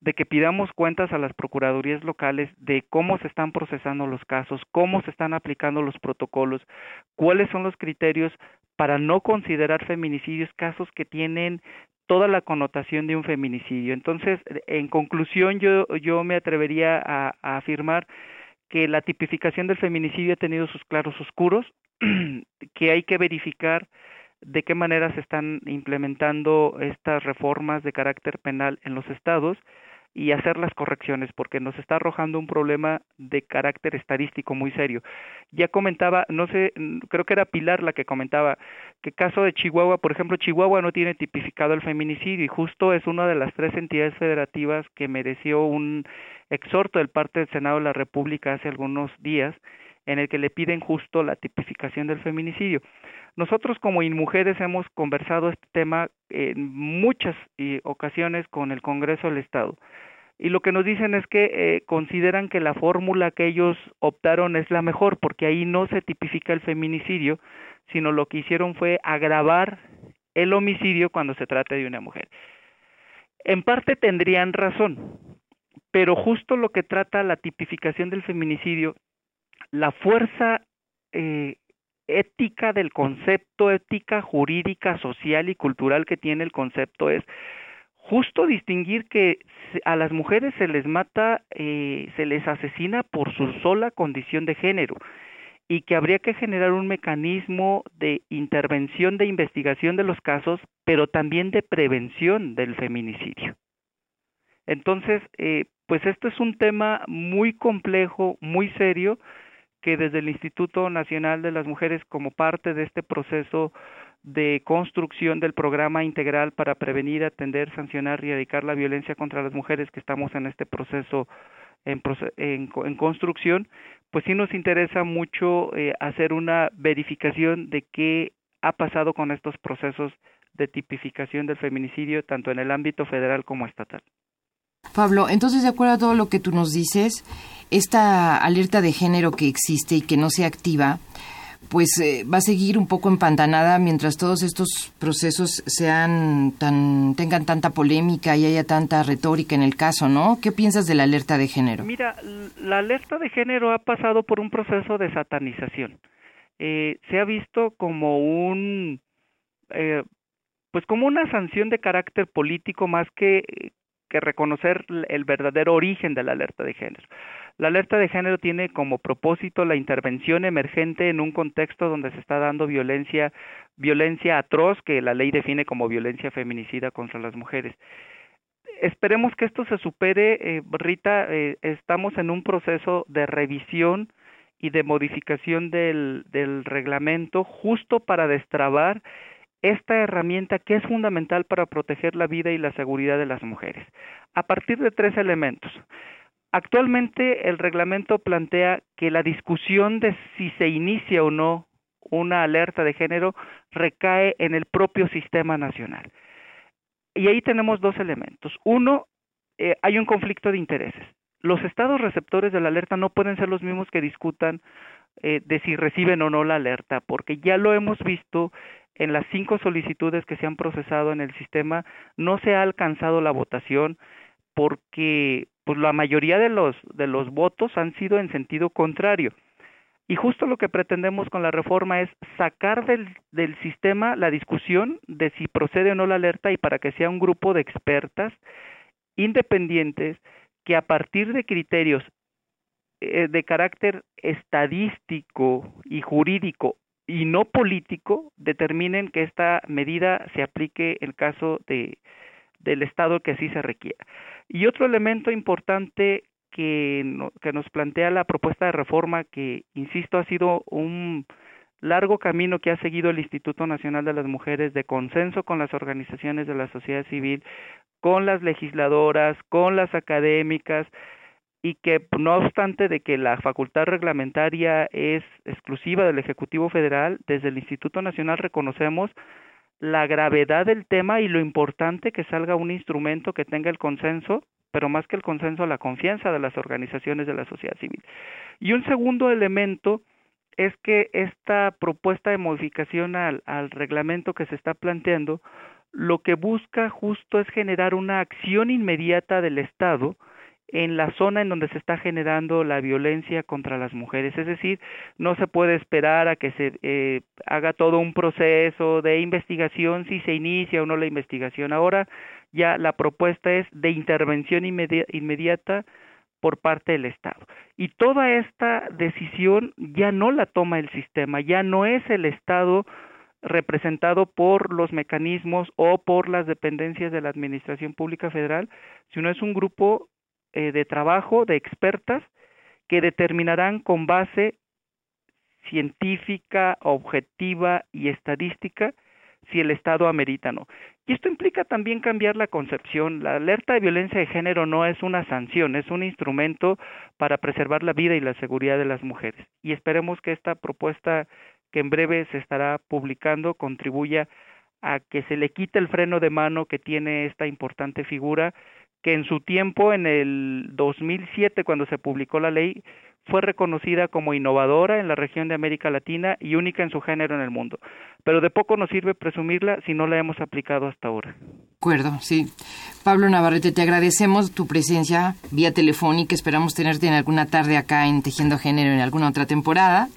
de que pidamos cuentas a las procuradurías locales de cómo se están procesando los casos, cómo se están aplicando los protocolos, cuáles son los criterios para no considerar feminicidios casos que tienen toda la connotación de un feminicidio. Entonces, en conclusión, yo, yo me atrevería a, afirmar que la tipificación del feminicidio ha tenido sus claros oscuros, que hay que verificar de qué manera se están implementando estas reformas de carácter penal en los estados y hacer las correcciones porque nos está arrojando un problema de carácter estadístico muy serio. Ya comentaba, no sé, creo que era Pilar la que comentaba que caso de Chihuahua, por ejemplo, Chihuahua no tiene tipificado el feminicidio y justo es una de las tres entidades federativas que mereció un exhorto del parte del Senado de la República hace algunos días en el que le piden justo la tipificación del feminicidio. Nosotros como InMujeres hemos conversado este tema en muchas eh, ocasiones con el Congreso del Estado y lo que nos dicen es que eh, consideran que la fórmula que ellos optaron es la mejor porque ahí no se tipifica el feminicidio, sino lo que hicieron fue agravar el homicidio cuando se trata de una mujer. En parte tendrían razón, pero justo lo que trata la tipificación del feminicidio, la fuerza eh, ética del concepto, ética jurídica, social y cultural que tiene el concepto es justo distinguir que a las mujeres se les mata, eh, se les asesina por su sola condición de género y que habría que generar un mecanismo de intervención de investigación de los casos, pero también de prevención del feminicidio. Entonces, eh, pues esto es un tema muy complejo, muy serio, que desde el Instituto Nacional de las Mujeres, como parte de este proceso de construcción del programa integral para prevenir, atender, sancionar y erradicar la violencia contra las mujeres que estamos en este proceso en, construcción, pues sí nos interesa mucho eh, hacer una verificación de qué ha pasado con estos procesos de tipificación del feminicidio, tanto en el ámbito federal como estatal. Pablo, entonces de acuerdo a todo lo que tú nos dices, esta alerta de género que existe y que no se activa, pues eh, va a seguir un poco empantanada mientras todos estos procesos sean tan tengan tanta polémica y haya tanta retórica en el caso, ¿no? ¿Qué piensas de la alerta de género? Mira, la alerta de género ha pasado por un proceso de satanización. Eh, se ha visto como un eh, pues como una sanción de carácter político más que que reconocer el verdadero origen de la alerta de género. La alerta de género tiene como propósito la intervención emergente en un contexto donde se está dando violencia, violencia atroz que la ley define como violencia feminicida contra las mujeres. Esperemos que esto se supere, eh, Rita. Eh, estamos en un proceso de revisión y de modificación del, del reglamento justo para destrabar esta herramienta que es fundamental para proteger la vida y la seguridad de las mujeres, a partir de tres elementos. Actualmente el reglamento plantea que la discusión de si se inicia o no una alerta de género recae en el propio sistema nacional. Y ahí tenemos dos elementos. Uno, eh, hay un conflicto de intereses. Los estados receptores de la alerta no pueden ser los mismos que discutan eh, de si reciben o no la alerta, porque ya lo hemos visto en las cinco solicitudes que se han procesado en el sistema no se ha alcanzado la votación porque pues la mayoría de los de los votos han sido en sentido contrario. Y justo lo que pretendemos con la reforma es sacar del, del sistema la discusión de si procede o no la alerta y para que sea un grupo de expertas independientes que a partir de criterios eh, de carácter estadístico y jurídico y no político determinen que esta medida se aplique en caso de del Estado que así se requiera. Y otro elemento importante que, que nos plantea la propuesta de reforma, que, insisto, ha sido un largo camino que ha seguido el Instituto Nacional de las Mujeres de consenso con las organizaciones de la sociedad civil, con las legisladoras, con las académicas, y que no obstante de que la facultad reglamentaria es exclusiva del Ejecutivo Federal, desde el Instituto Nacional reconocemos la gravedad del tema y lo importante que salga un instrumento que tenga el consenso, pero más que el consenso, la confianza de las organizaciones de la sociedad civil. Y un segundo elemento es que esta propuesta de modificación al, al reglamento que se está planteando, lo que busca justo es generar una acción inmediata del Estado, en la zona en donde se está generando la violencia contra las mujeres. Es decir, no se puede esperar a que se eh, haga todo un proceso de investigación si se inicia o no la investigación. Ahora ya la propuesta es de intervención inmediata por parte del Estado. Y toda esta decisión ya no la toma el sistema, ya no es el Estado representado por los mecanismos o por las dependencias de la Administración Pública Federal, sino es un grupo eh, de trabajo de expertas que determinarán con base científica, objetiva y estadística si el Estado amerita no. Y esto implica también cambiar la concepción. La alerta de violencia de género no es una sanción, es un instrumento para preservar la vida y la seguridad de las mujeres. Y esperemos que esta propuesta que en breve se estará publicando contribuya a que se le quite el freno de mano que tiene esta importante figura que en su tiempo, en el 2007, cuando se publicó la ley, fue reconocida como innovadora en la región de América Latina y única en su género en el mundo. Pero de poco nos sirve presumirla si no la hemos aplicado hasta ahora. Acuerdo, sí. Pablo Navarrete, te agradecemos tu presencia vía telefónica. Esperamos tenerte en alguna tarde acá en Tejiendo Género en alguna otra temporada.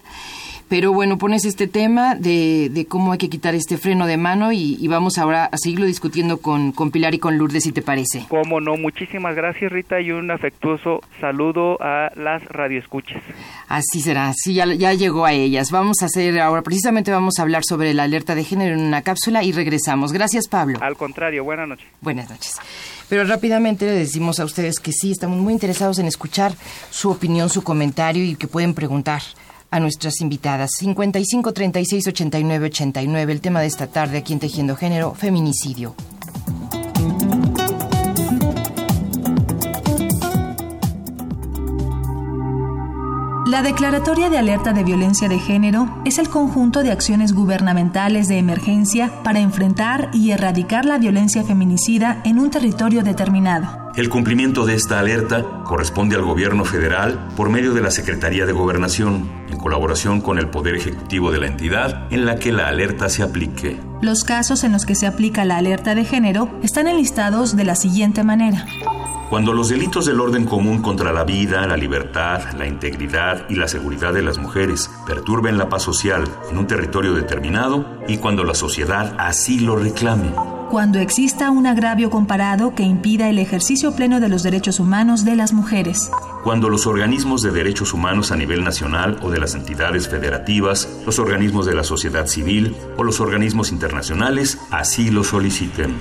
Pero bueno, pones este tema de, de cómo hay que quitar este freno de mano y, vamos ahora a seguirlo discutiendo con, con, Pilar y con Lourdes, si te parece. Cómo no, muchísimas gracias Rita y un afectuoso saludo a las radioescuchas. Así será, sí, ya, ya llegó a ellas. Vamos a hacer ahora, precisamente vamos a hablar sobre la alerta de género en una cápsula y regresamos. Gracias Pablo. Al contrario, buenas noches. Buenas noches. Pero rápidamente le decimos a ustedes que sí, estamos muy interesados en escuchar su opinión, su comentario y que pueden preguntar a nuestras invitadas. 55 36 89 89. El tema de esta tarde aquí en Tejiendo Género, feminicidio. La Declaratoria de Alerta de Violencia de Género es el conjunto de acciones gubernamentales de emergencia para enfrentar y erradicar la violencia feminicida en un territorio determinado. El cumplimiento de esta alerta corresponde al gobierno federal por medio de la Secretaría de Gobernación, en colaboración con el Poder Ejecutivo de la entidad en la que la alerta se aplique. Los casos en los que se aplica la alerta de género están enlistados de la siguiente manera. Cuando los delitos del orden común contra la vida, la libertad, la integridad y la seguridad de las mujeres perturben la paz social en un territorio determinado y cuando la sociedad así lo reclame. Cuando exista un agravio comparado que impida el ejercicio pleno de los derechos humanos de las mujeres. Cuando los organismos de derechos humanos a nivel nacional o de las entidades federativas, los organismos de la sociedad civil o los organismos internacionales así lo soliciten.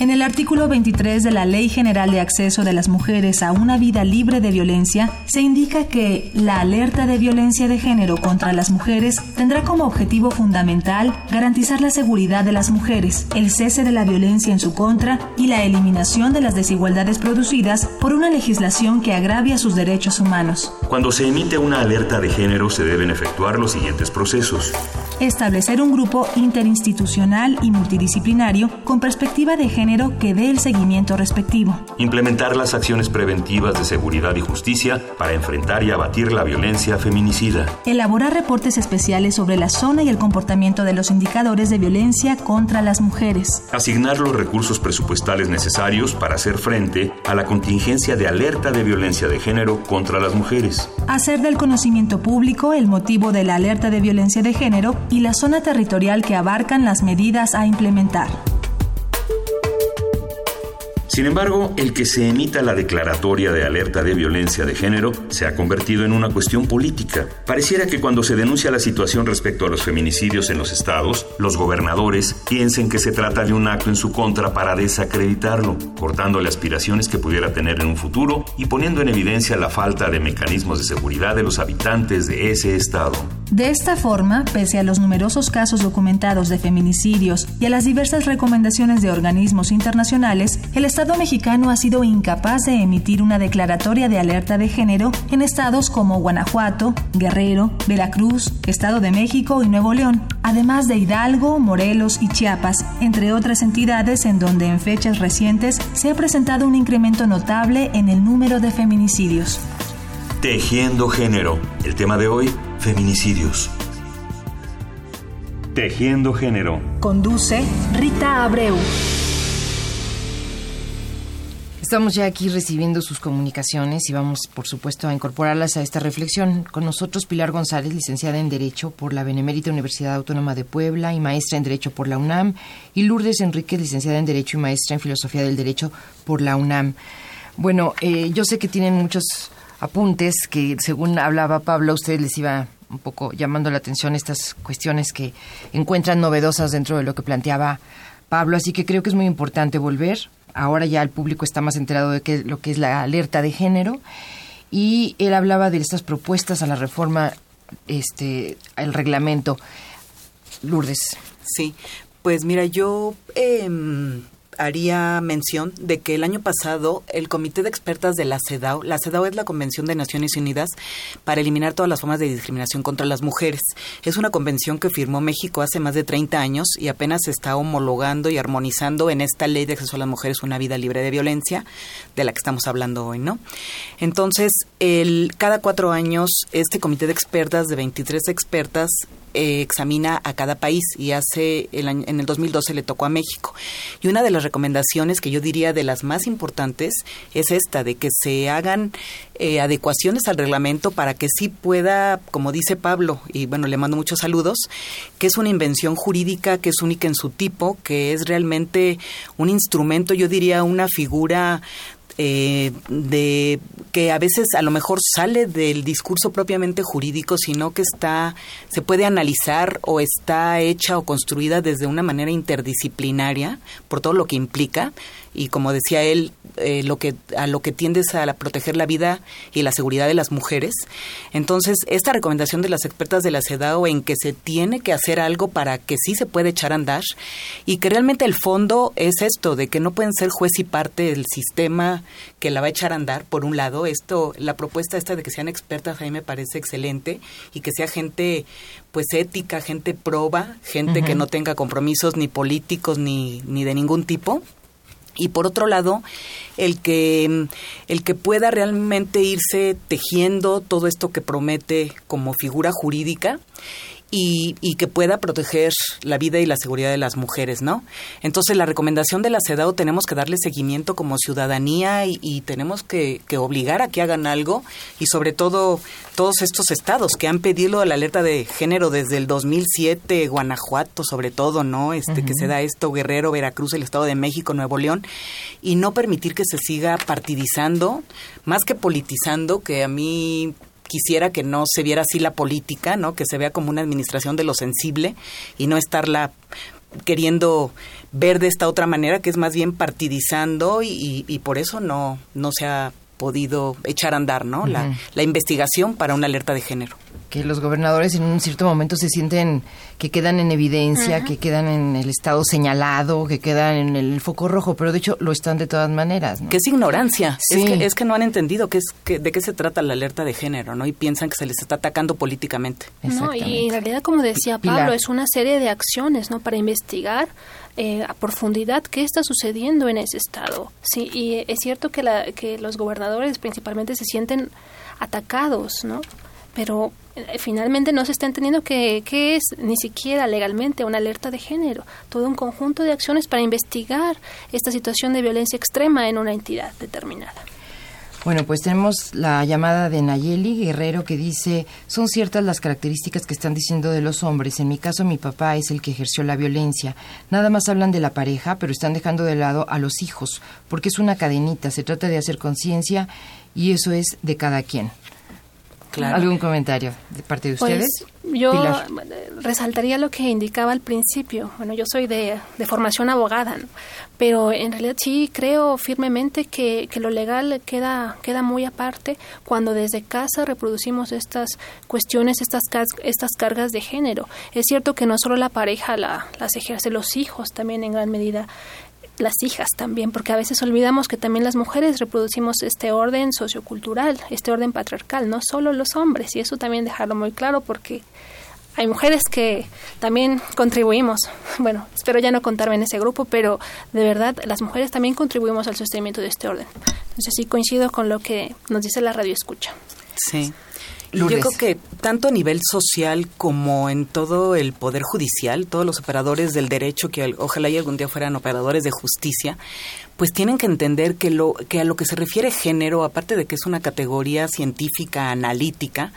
En el artículo 23 de la Ley General de Acceso de las Mujeres a una vida libre de violencia, se indica que la alerta de violencia de género contra las mujeres tendrá como objetivo fundamental garantizar la seguridad de las mujeres, el cese de la violencia en su contra y la eliminación de las desigualdades producidas por una legislación que agravia sus derechos humanos. Cuando se emite una alerta de género se deben efectuar los siguientes procesos establecer un grupo interinstitucional y multidisciplinario con perspectiva de género que dé el seguimiento respectivo. Implementar las acciones preventivas de seguridad y justicia para enfrentar y abatir la violencia feminicida. Elaborar reportes especiales sobre la zona y el comportamiento de los indicadores de violencia contra las mujeres. Asignar los recursos presupuestales necesarios para hacer frente a la contingencia de alerta de violencia de género contra las mujeres. Hacer del conocimiento público el motivo de la alerta de violencia de género y la zona territorial que abarcan las medidas a implementar. Sin embargo, el que se emita la declaratoria de alerta de violencia de género se ha convertido en una cuestión política. Pareciera que cuando se denuncia la situación respecto a los feminicidios en los estados, los gobernadores piensen que se trata de un acto en su contra para desacreditarlo, cortándole aspiraciones que pudiera tener en un futuro y poniendo en evidencia la falta de mecanismos de seguridad de los habitantes de ese estado. De esta forma, pese a los numerosos casos documentados de feminicidios y a las diversas recomendaciones de organismos internacionales, el Estado mexicano ha sido incapaz de emitir una declaratoria de alerta de género en estados como Guanajuato, Guerrero, Veracruz, Estado de México y Nuevo León, además de Hidalgo, Morelos y Chiapas, entre otras entidades en donde en fechas recientes se ha presentado un incremento notable en el número de feminicidios. Tejiendo género. El tema de hoy, feminicidios. Tejiendo género. Conduce Rita Abreu. Estamos ya aquí recibiendo sus comunicaciones y vamos, por supuesto, a incorporarlas a esta reflexión. Con nosotros Pilar González, licenciada en Derecho por la Benemérita Universidad Autónoma de Puebla y maestra en Derecho por la UNAM, y Lourdes Enríquez, licenciada en Derecho y maestra en Filosofía del Derecho por la UNAM. Bueno, eh, yo sé que tienen muchos apuntes que, según hablaba Pablo, a ustedes les iba un poco llamando la atención estas cuestiones que encuentran novedosas dentro de lo que planteaba Pablo, así que creo que es muy importante volver ahora ya el público está más enterado de qué, lo que es la alerta de género y él hablaba de estas propuestas a la reforma, este, el reglamento. Lourdes. Sí, pues mira, yo em, haría mención de que el año pasado el Comité de Expertas de la CEDAW, la CEDAW es la Convención de Naciones Unidas para eliminar todas las formas de discriminación contra las mujeres. Es una convención que firmó México hace más de 30 años y apenas se está homologando y armonizando en esta ley de acceso a las mujeres una vida libre de violencia, de la que estamos hablando hoy, ¿no? Entonces, el, cada cuatro años, este Comité de Expertas de 23 expertas eh, examina a cada país y hace el en el 2012 le tocó a México. Y una de las recomendaciones que yo diría de las más importantes es esta, de que se hagan eh, adecuaciones al reglamento para que sí pueda, como dice Pablo, y bueno, le mando muchos saludos, que es una invención jurídica que es única en su tipo, que es realmente un instrumento, yo diría una figura eh, de que a veces a lo mejor sale del discurso propiamente jurídico, sino que está se puede analizar o está hecha o construida desde una manera interdisciplinaria por todo lo que implica y como decía él, eh, lo que, a lo que tiendes a proteger la vida y la seguridad de las mujeres. Entonces, esta recomendación de las expertas de la CEDAW en que se tiene que hacer algo para que sí se puede echar a andar y que realmente el fondo es esto, de que no pueden ser juez y parte del sistema que la va a echar a andar, por un lado, esto, la propuesta esta de que sean expertas a mí me parece excelente y que sea gente pues ética, gente proba, gente que no tenga compromisos ni políticos ni, ni de ningún tipo y por otro lado el que el que pueda realmente irse tejiendo todo esto que promete como figura jurídica y, y, que pueda proteger la vida y la seguridad de las mujeres, ¿no? Entonces, la recomendación de la CEDAW tenemos que darle seguimiento como ciudadanía y, tenemos que, que, obligar a que hagan algo y sobre todo todos estos estados que han pedido la alerta de género desde el 2007, Guanajuato sobre todo, ¿no? Este que se da esto, Guerrero, Veracruz, el Estado de México, Nuevo León y no permitir que se siga partidizando, más que politizando, que a mí quisiera que no se viera así la política, ¿no? Que se vea como una administración de lo sensible y no estarla queriendo ver de esta otra manera, que es más bien partidizando y, y por eso no, no se ha podido echar a andar, ¿no? la, la investigación para una alerta de género. que los gobernadores en un cierto momento se sienten que quedan en evidencia, que quedan en el estado señalado, que quedan en el foco rojo, pero de hecho lo están de todas maneras. Que es ignorancia, es, que, es que no han entendido qué es, que, de qué se trata la alerta de género, ¿no? Y piensan que se les está atacando políticamente. No, y en realidad, como decía Pablo, es una serie de acciones, ¿no? Para investigar eh, a profundidad qué está sucediendo en ese estado. Sí, y es cierto que, la, que los gobernadores principalmente se sienten atacados, ¿no? Pero eh, finalmente no se está entendiendo que, es ni siquiera legalmente una alerta de género, todo un conjunto de acciones para investigar esta situación de violencia extrema en una entidad determinada. Bueno, pues tenemos la llamada de Nayeli Guerrero que dice, son ciertas las características que están diciendo de los hombres. En mi caso, mi papá es el que ejerció la violencia. Nada más hablan de la pareja, pero están dejando de lado a los hijos, porque es una cadenita. Se trata de hacer conciencia y eso es de cada quien. ¿Algún comentario de parte de pues, yo resaltaría lo que indicaba al principio. Bueno, yo soy de, formación abogada, pero en realidad sí creo firmemente que, que, lo legal queda, queda muy aparte cuando desde casa reproducimos estas cuestiones, estas, estas cargas de género. Es cierto que no solo la pareja la, las ejerce, los hijos también en gran medida las hijas también, porque a veces olvidamos que también las mujeres reproducimos este orden sociocultural, este orden patriarcal, no solo los hombres, y eso también dejarlo muy claro porque hay mujeres que también contribuimos, bueno, espero ya no contarme en ese grupo, pero de verdad las mujeres también contribuimos al sostenimiento de este orden. Entonces sí coincido con lo que nos dice la radio escucha. Sí. Yo creo que tanto a nivel social como en todo el poder judicial, todos los operadores del derecho, que ojalá y algún día fueran operadores de justicia, pues tienen que entender que, lo, que a lo que se refiere género, aparte de que es una categoría científica, analítica,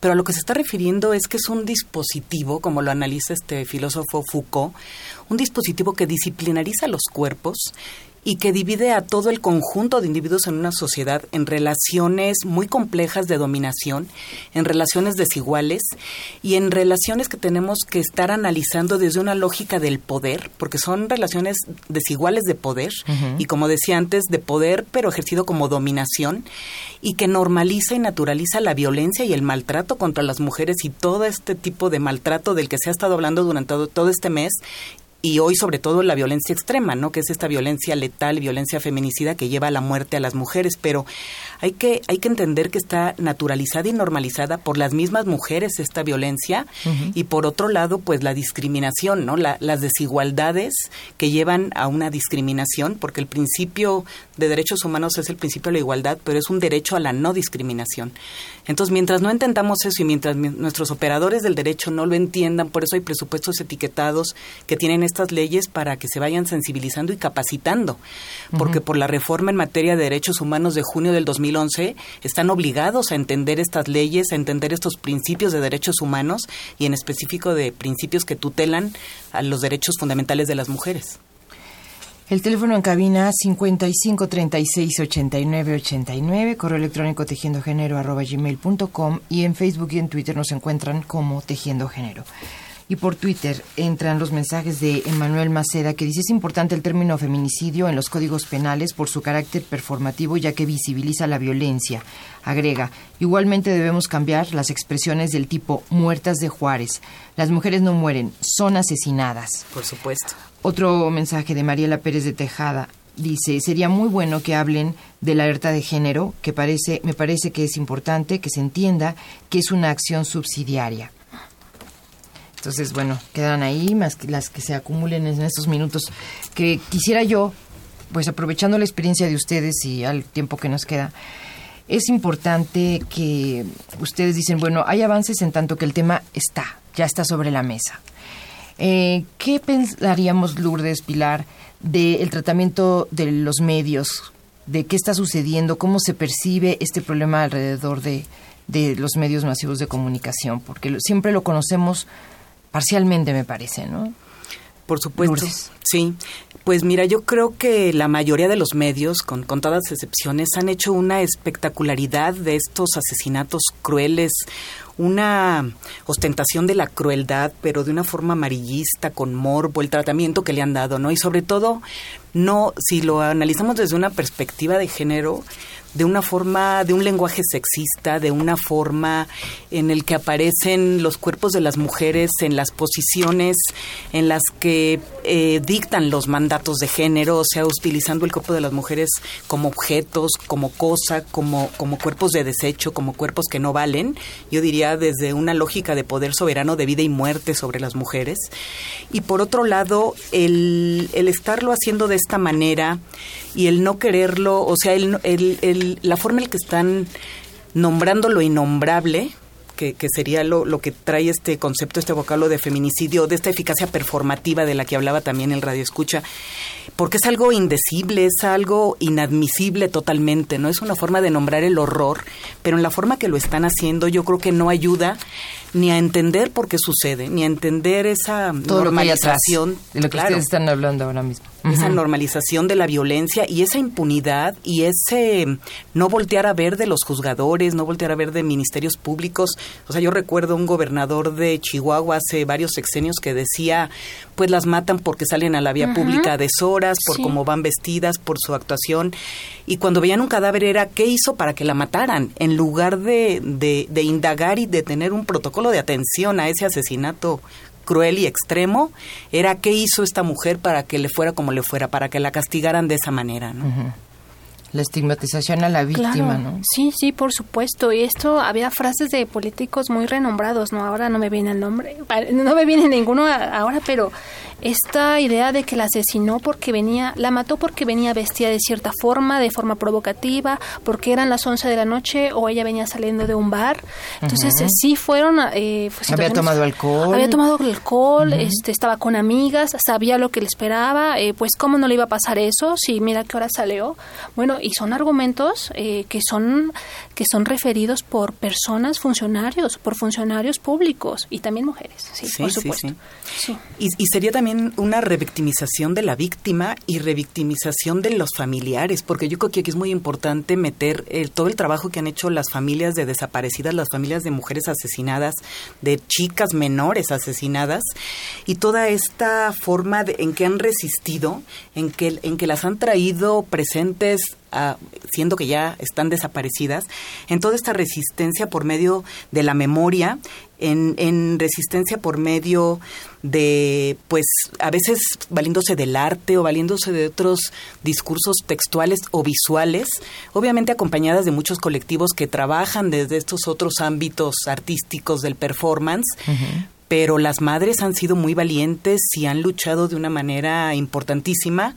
pero a lo que se está refiriendo es que es un dispositivo, como lo analiza este filósofo Foucault, un dispositivo que disciplinariza los cuerpos y que divide a todo el conjunto de individuos en una sociedad en relaciones muy complejas de dominación, en relaciones desiguales y en relaciones que tenemos que estar analizando desde una lógica del poder, porque son relaciones desiguales de poder y como decía antes, de poder pero ejercido como dominación y que normaliza y naturaliza la violencia y el maltrato contra las mujeres y todo este tipo de maltrato del que se ha estado hablando durante todo, todo este mes y hoy sobre todo la violencia extrema, ¿no? Que es esta violencia letal, violencia feminicida que lleva a la muerte a las mujeres, pero hay que hay que entender que está naturalizada y normalizada por las mismas mujeres esta violencia y por otro lado, pues la discriminación, ¿no? las desigualdades que llevan a una discriminación, porque el principio de derechos humanos es el principio de la igualdad, pero es un derecho a la no discriminación. Entonces, mientras no intentamos eso y mientras nuestros operadores del derecho no lo entiendan, por eso hay presupuestos etiquetados que tienen estas leyes para que se vayan sensibilizando y capacitando, porque por la reforma en materia de derechos humanos de junio del 2011 están obligados a entender estas leyes, a entender estos principios de derechos humanos y en específico de principios que tutelan a los derechos fundamentales de las mujeres. El teléfono en cabina 55 36 89 89, correo electrónico tejiendogénero arroba gmail.com y en Facebook y en Twitter nos encuentran como Tejiendo Género. Y por Twitter entran los mensajes de Emanuel Maceda que dice es importante el término feminicidio en los códigos penales por su carácter performativo ya que visibiliza la violencia. Agrega, igualmente debemos cambiar las expresiones del tipo muertas de Juárez. Las mujeres no mueren, son asesinadas. Por supuesto. Otro mensaje de Mariela Pérez de Tejada dice, sería muy bueno que hablen de la alerta de género, que parece, me parece que es importante que se entienda que es una acción subsidiaria. Entonces, bueno, quedan ahí más que las que se acumulen en estos minutos. Que quisiera yo, pues aprovechando la experiencia de ustedes y al tiempo que nos queda, es importante que ustedes dicen, bueno, hay avances en tanto que el tema está, ya está sobre la mesa. Eh, ¿Qué pensaríamos, Lourdes Pilar, del tratamiento de los medios? ¿De qué está sucediendo? ¿Cómo se percibe este problema alrededor de, de los medios masivos de comunicación? Porque siempre lo conocemos parcialmente, me parece, ¿no? Por supuesto. Sí. Pues mira, yo creo que la mayoría de los medios, con, con todas las excepciones, han hecho una espectacularidad de estos asesinatos crueles, una ostentación de la crueldad, pero de una forma amarillista, con morbo, el tratamiento que le han dado, ¿no? Y sobre todo, no, si lo analizamos desde una perspectiva de género, de una forma, de un lenguaje sexista, de una forma en el que aparecen los cuerpos de las mujeres en las posiciones en las que eh, dictan los mandatos de género, o sea, utilizando el cuerpo de las mujeres como objetos, como cosa, como, como cuerpos de desecho, como cuerpos que no valen. Yo diría desde una lógica de poder soberano de vida y muerte sobre las mujeres. Y por otro lado, el, el estarlo haciendo de esta manera y el no quererlo, o sea, el, el, la forma en que están nombrando lo innombrable, que, sería lo, lo, que trae este concepto, este vocablo de feminicidio, de esta eficacia performativa de la que hablaba también el radio escucha, porque es algo indecible, es algo inadmisible totalmente, ¿no? Es una forma de nombrar el horror, pero en la forma que lo están haciendo yo creo que no ayuda ni a entender por qué sucede, ni a entender esa normalización. de lo que ustedes están hablando ahora mismo. Esa normalización de la violencia y esa impunidad y ese no voltear a ver de los juzgadores, no voltear a ver de ministerios públicos. O sea, yo recuerdo un gobernador de Chihuahua hace varios sexenios que decía, pues las matan porque salen a la vía pública a deshoras, por cómo van vestidas, por su actuación. Y cuando veían un cadáver era, ¿qué hizo para que la mataran? En lugar de, de, de indagar y de tener un protocolo de atención a ese asesinato cruel y extremo, era qué hizo esta mujer para que le fuera como le fuera, para que la castigaran de esa manera, ¿no? La estigmatización a la víctima, ¿no? Sí, sí, por supuesto. Y esto había frases de políticos muy renombrados, ¿no? Ahora no me viene el nombre, no me viene ninguno ahora, pero esta idea de que la asesinó porque venía, la mató porque venía vestida de cierta forma, de forma provocativa, porque eran las 11 de la noche o ella venía saliendo de un bar. Entonces, sí fueron... Eh, había tomado alcohol. Había tomado alcohol, este, estaba con amigas, sabía lo que le esperaba, eh, pues cómo no le iba a pasar eso, si mira qué hora salió. Bueno, y son argumentos eh, que son que son referidos por personas, funcionarios, por funcionarios públicos y también mujeres, sí, por supuesto. Y, y, sería también una revictimización de la víctima y revictimización de los familiares, porque yo creo que aquí es muy importante meter el, todo el trabajo que han hecho las familias de desaparecidas, las familias de mujeres asesinadas, de chicas menores asesinadas, y toda esta forma de, en que han resistido, en que, en que las han traído presentes siendo que ya están desaparecidas, en toda esta resistencia por medio de la memoria, en, en, resistencia por medio de, pues, a veces valiéndose del arte o valiéndose de otros discursos textuales o visuales, obviamente acompañadas de muchos colectivos que trabajan desde estos otros ámbitos artísticos del performance, pero las madres han sido muy valientes y han luchado de una manera importantísima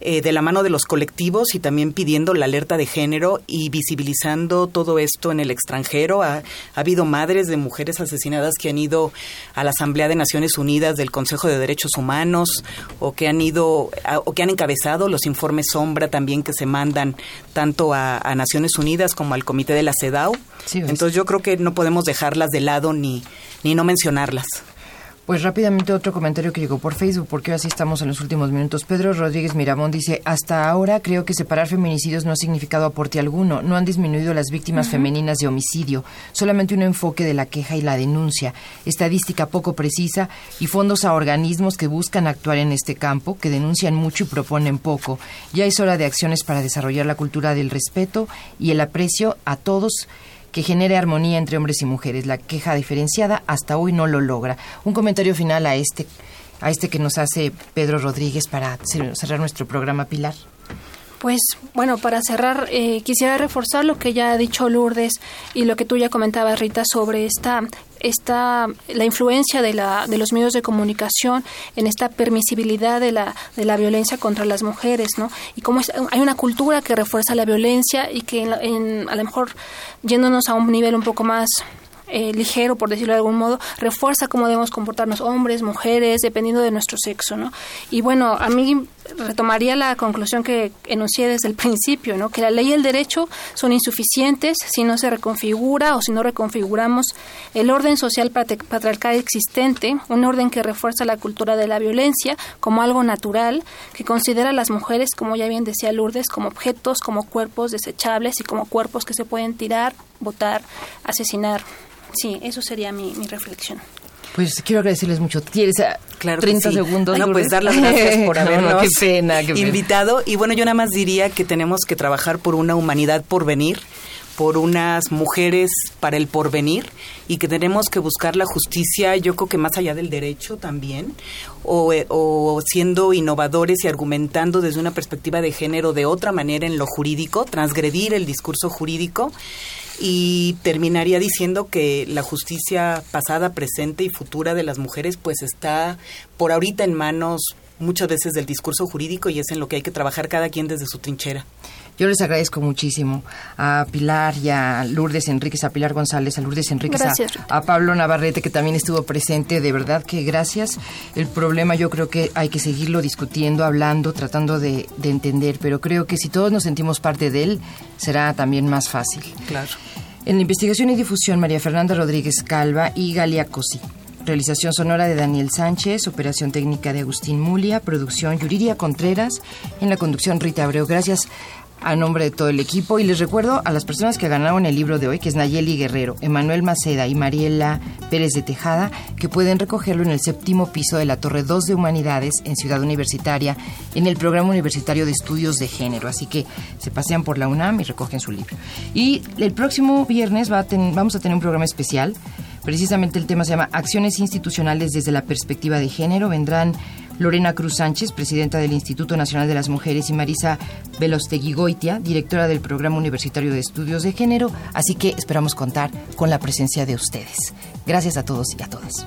eh, de la mano de los colectivos y también pidiendo la alerta de género y visibilizando todo esto en el extranjero. Ha, habido madres de mujeres asesinadas que han ido a la Asamblea de Naciones Unidas del Consejo de Derechos Humanos o que han ido o que han encabezado los informes sombra también que se mandan tanto a, Naciones Unidas como al Comité de la CEDAW. Entonces yo creo que no podemos dejarlas de lado ni, ni no mencionarlas. Pues rápidamente otro comentario que llegó por Facebook, porque así estamos en los últimos minutos. Pedro Rodríguez Miramón dice, hasta ahora creo que separar feminicidios no ha significado aporte alguno, no han disminuido las víctimas femeninas de homicidio, solamente un enfoque de la queja y la denuncia, estadística poco precisa y fondos a organismos que buscan actuar en este campo, que denuncian mucho y proponen poco. Ya es hora de acciones para desarrollar la cultura del respeto y el aprecio a todos que genere armonía entre hombres y mujeres. La queja diferenciada hasta hoy no lo logra. Un comentario final a este, a este que nos hace Pedro Rodríguez para cerrar nuestro programa, Pilar. Pues bueno, para cerrar, eh, quisiera reforzar lo que ya ha dicho Lourdes y lo que tú ya comentabas, Rita, sobre esta, esta la influencia de, la, de los medios de comunicación en esta permisibilidad de la, de la violencia contra las mujeres, ¿no? Y cómo hay una cultura que refuerza la violencia y que en, a lo mejor yéndonos a un nivel un poco más eh, ligero, por decirlo de algún modo, refuerza cómo debemos comportarnos hombres, mujeres, dependiendo de nuestro sexo, ¿no? Y bueno, a mí retomaría la conclusión que enuncié desde el principio, ¿no? Que la ley y el derecho son insuficientes si no se reconfigura o si no reconfiguramos el orden social patriarcal existente, un orden que refuerza la cultura de la violencia como algo natural, que considera a las mujeres, como ya bien decía Lourdes, como objetos, como cuerpos desechables y como cuerpos que se pueden tirar, botar, asesinar. Sí, eso sería mi, mi reflexión. Pues quiero agradecerles mucho. ¿Tienes ah, claro 30 segundos? No, pues dar las gracias por habernos qué pena, qué pena. invitado. Y bueno, yo nada más diría que tenemos que trabajar por una humanidad por venir por unas mujeres para el porvenir y que tenemos que buscar la justicia, yo creo que más allá del derecho también, o, eh, o, siendo innovadores y argumentando desde una perspectiva de género de otra manera en lo jurídico, transgredir el discurso jurídico y terminaría diciendo que la justicia pasada, presente y futura de las mujeres pues está por ahorita en manos muchas veces del discurso jurídico y es en lo que hay que trabajar cada quien desde su trinchera. Yo les agradezco muchísimo a Pilar y a Lourdes Enríquez, a Pilar González, a Lourdes Enríquez, a, Pablo Navarrete, que también estuvo presente. De verdad que gracias. El problema yo creo que hay que seguirlo discutiendo, hablando, tratando de, de entender, pero creo que si todos nos sentimos parte de él, será también más fácil. Claro. En la investigación y difusión, María Fernanda Rodríguez Calva y Galia Cosi. Realización sonora de Daniel Sánchez, operación técnica de Agustín Mulia, producción Yuriria Contreras, en la conducción Rita Abreu. Gracias a nombre de todo el equipo y les recuerdo a las personas que ganaron el libro de hoy, que es Nayeli Guerrero, Emanuel Maceda y Mariela Pérez de Tejada, que pueden recogerlo en el séptimo piso de la Torre 2 de Humanidades en Ciudad Universitaria, en el Programa Universitario de Estudios de Género. Así que se pasean por la UNAM y recogen su libro. Y el próximo viernes va vamos a tener un programa especial. Precisamente el tema se llama Acciones Institucionales desde la Perspectiva de Género. Vendrán Lorena Cruz Sánchez, presidenta del Instituto Nacional de las Mujeres, y Marisa Velostegui Goitia, directora del Programa Universitario de Estudios de Género, así que esperamos contar con la presencia de ustedes. Gracias a todos y a todas.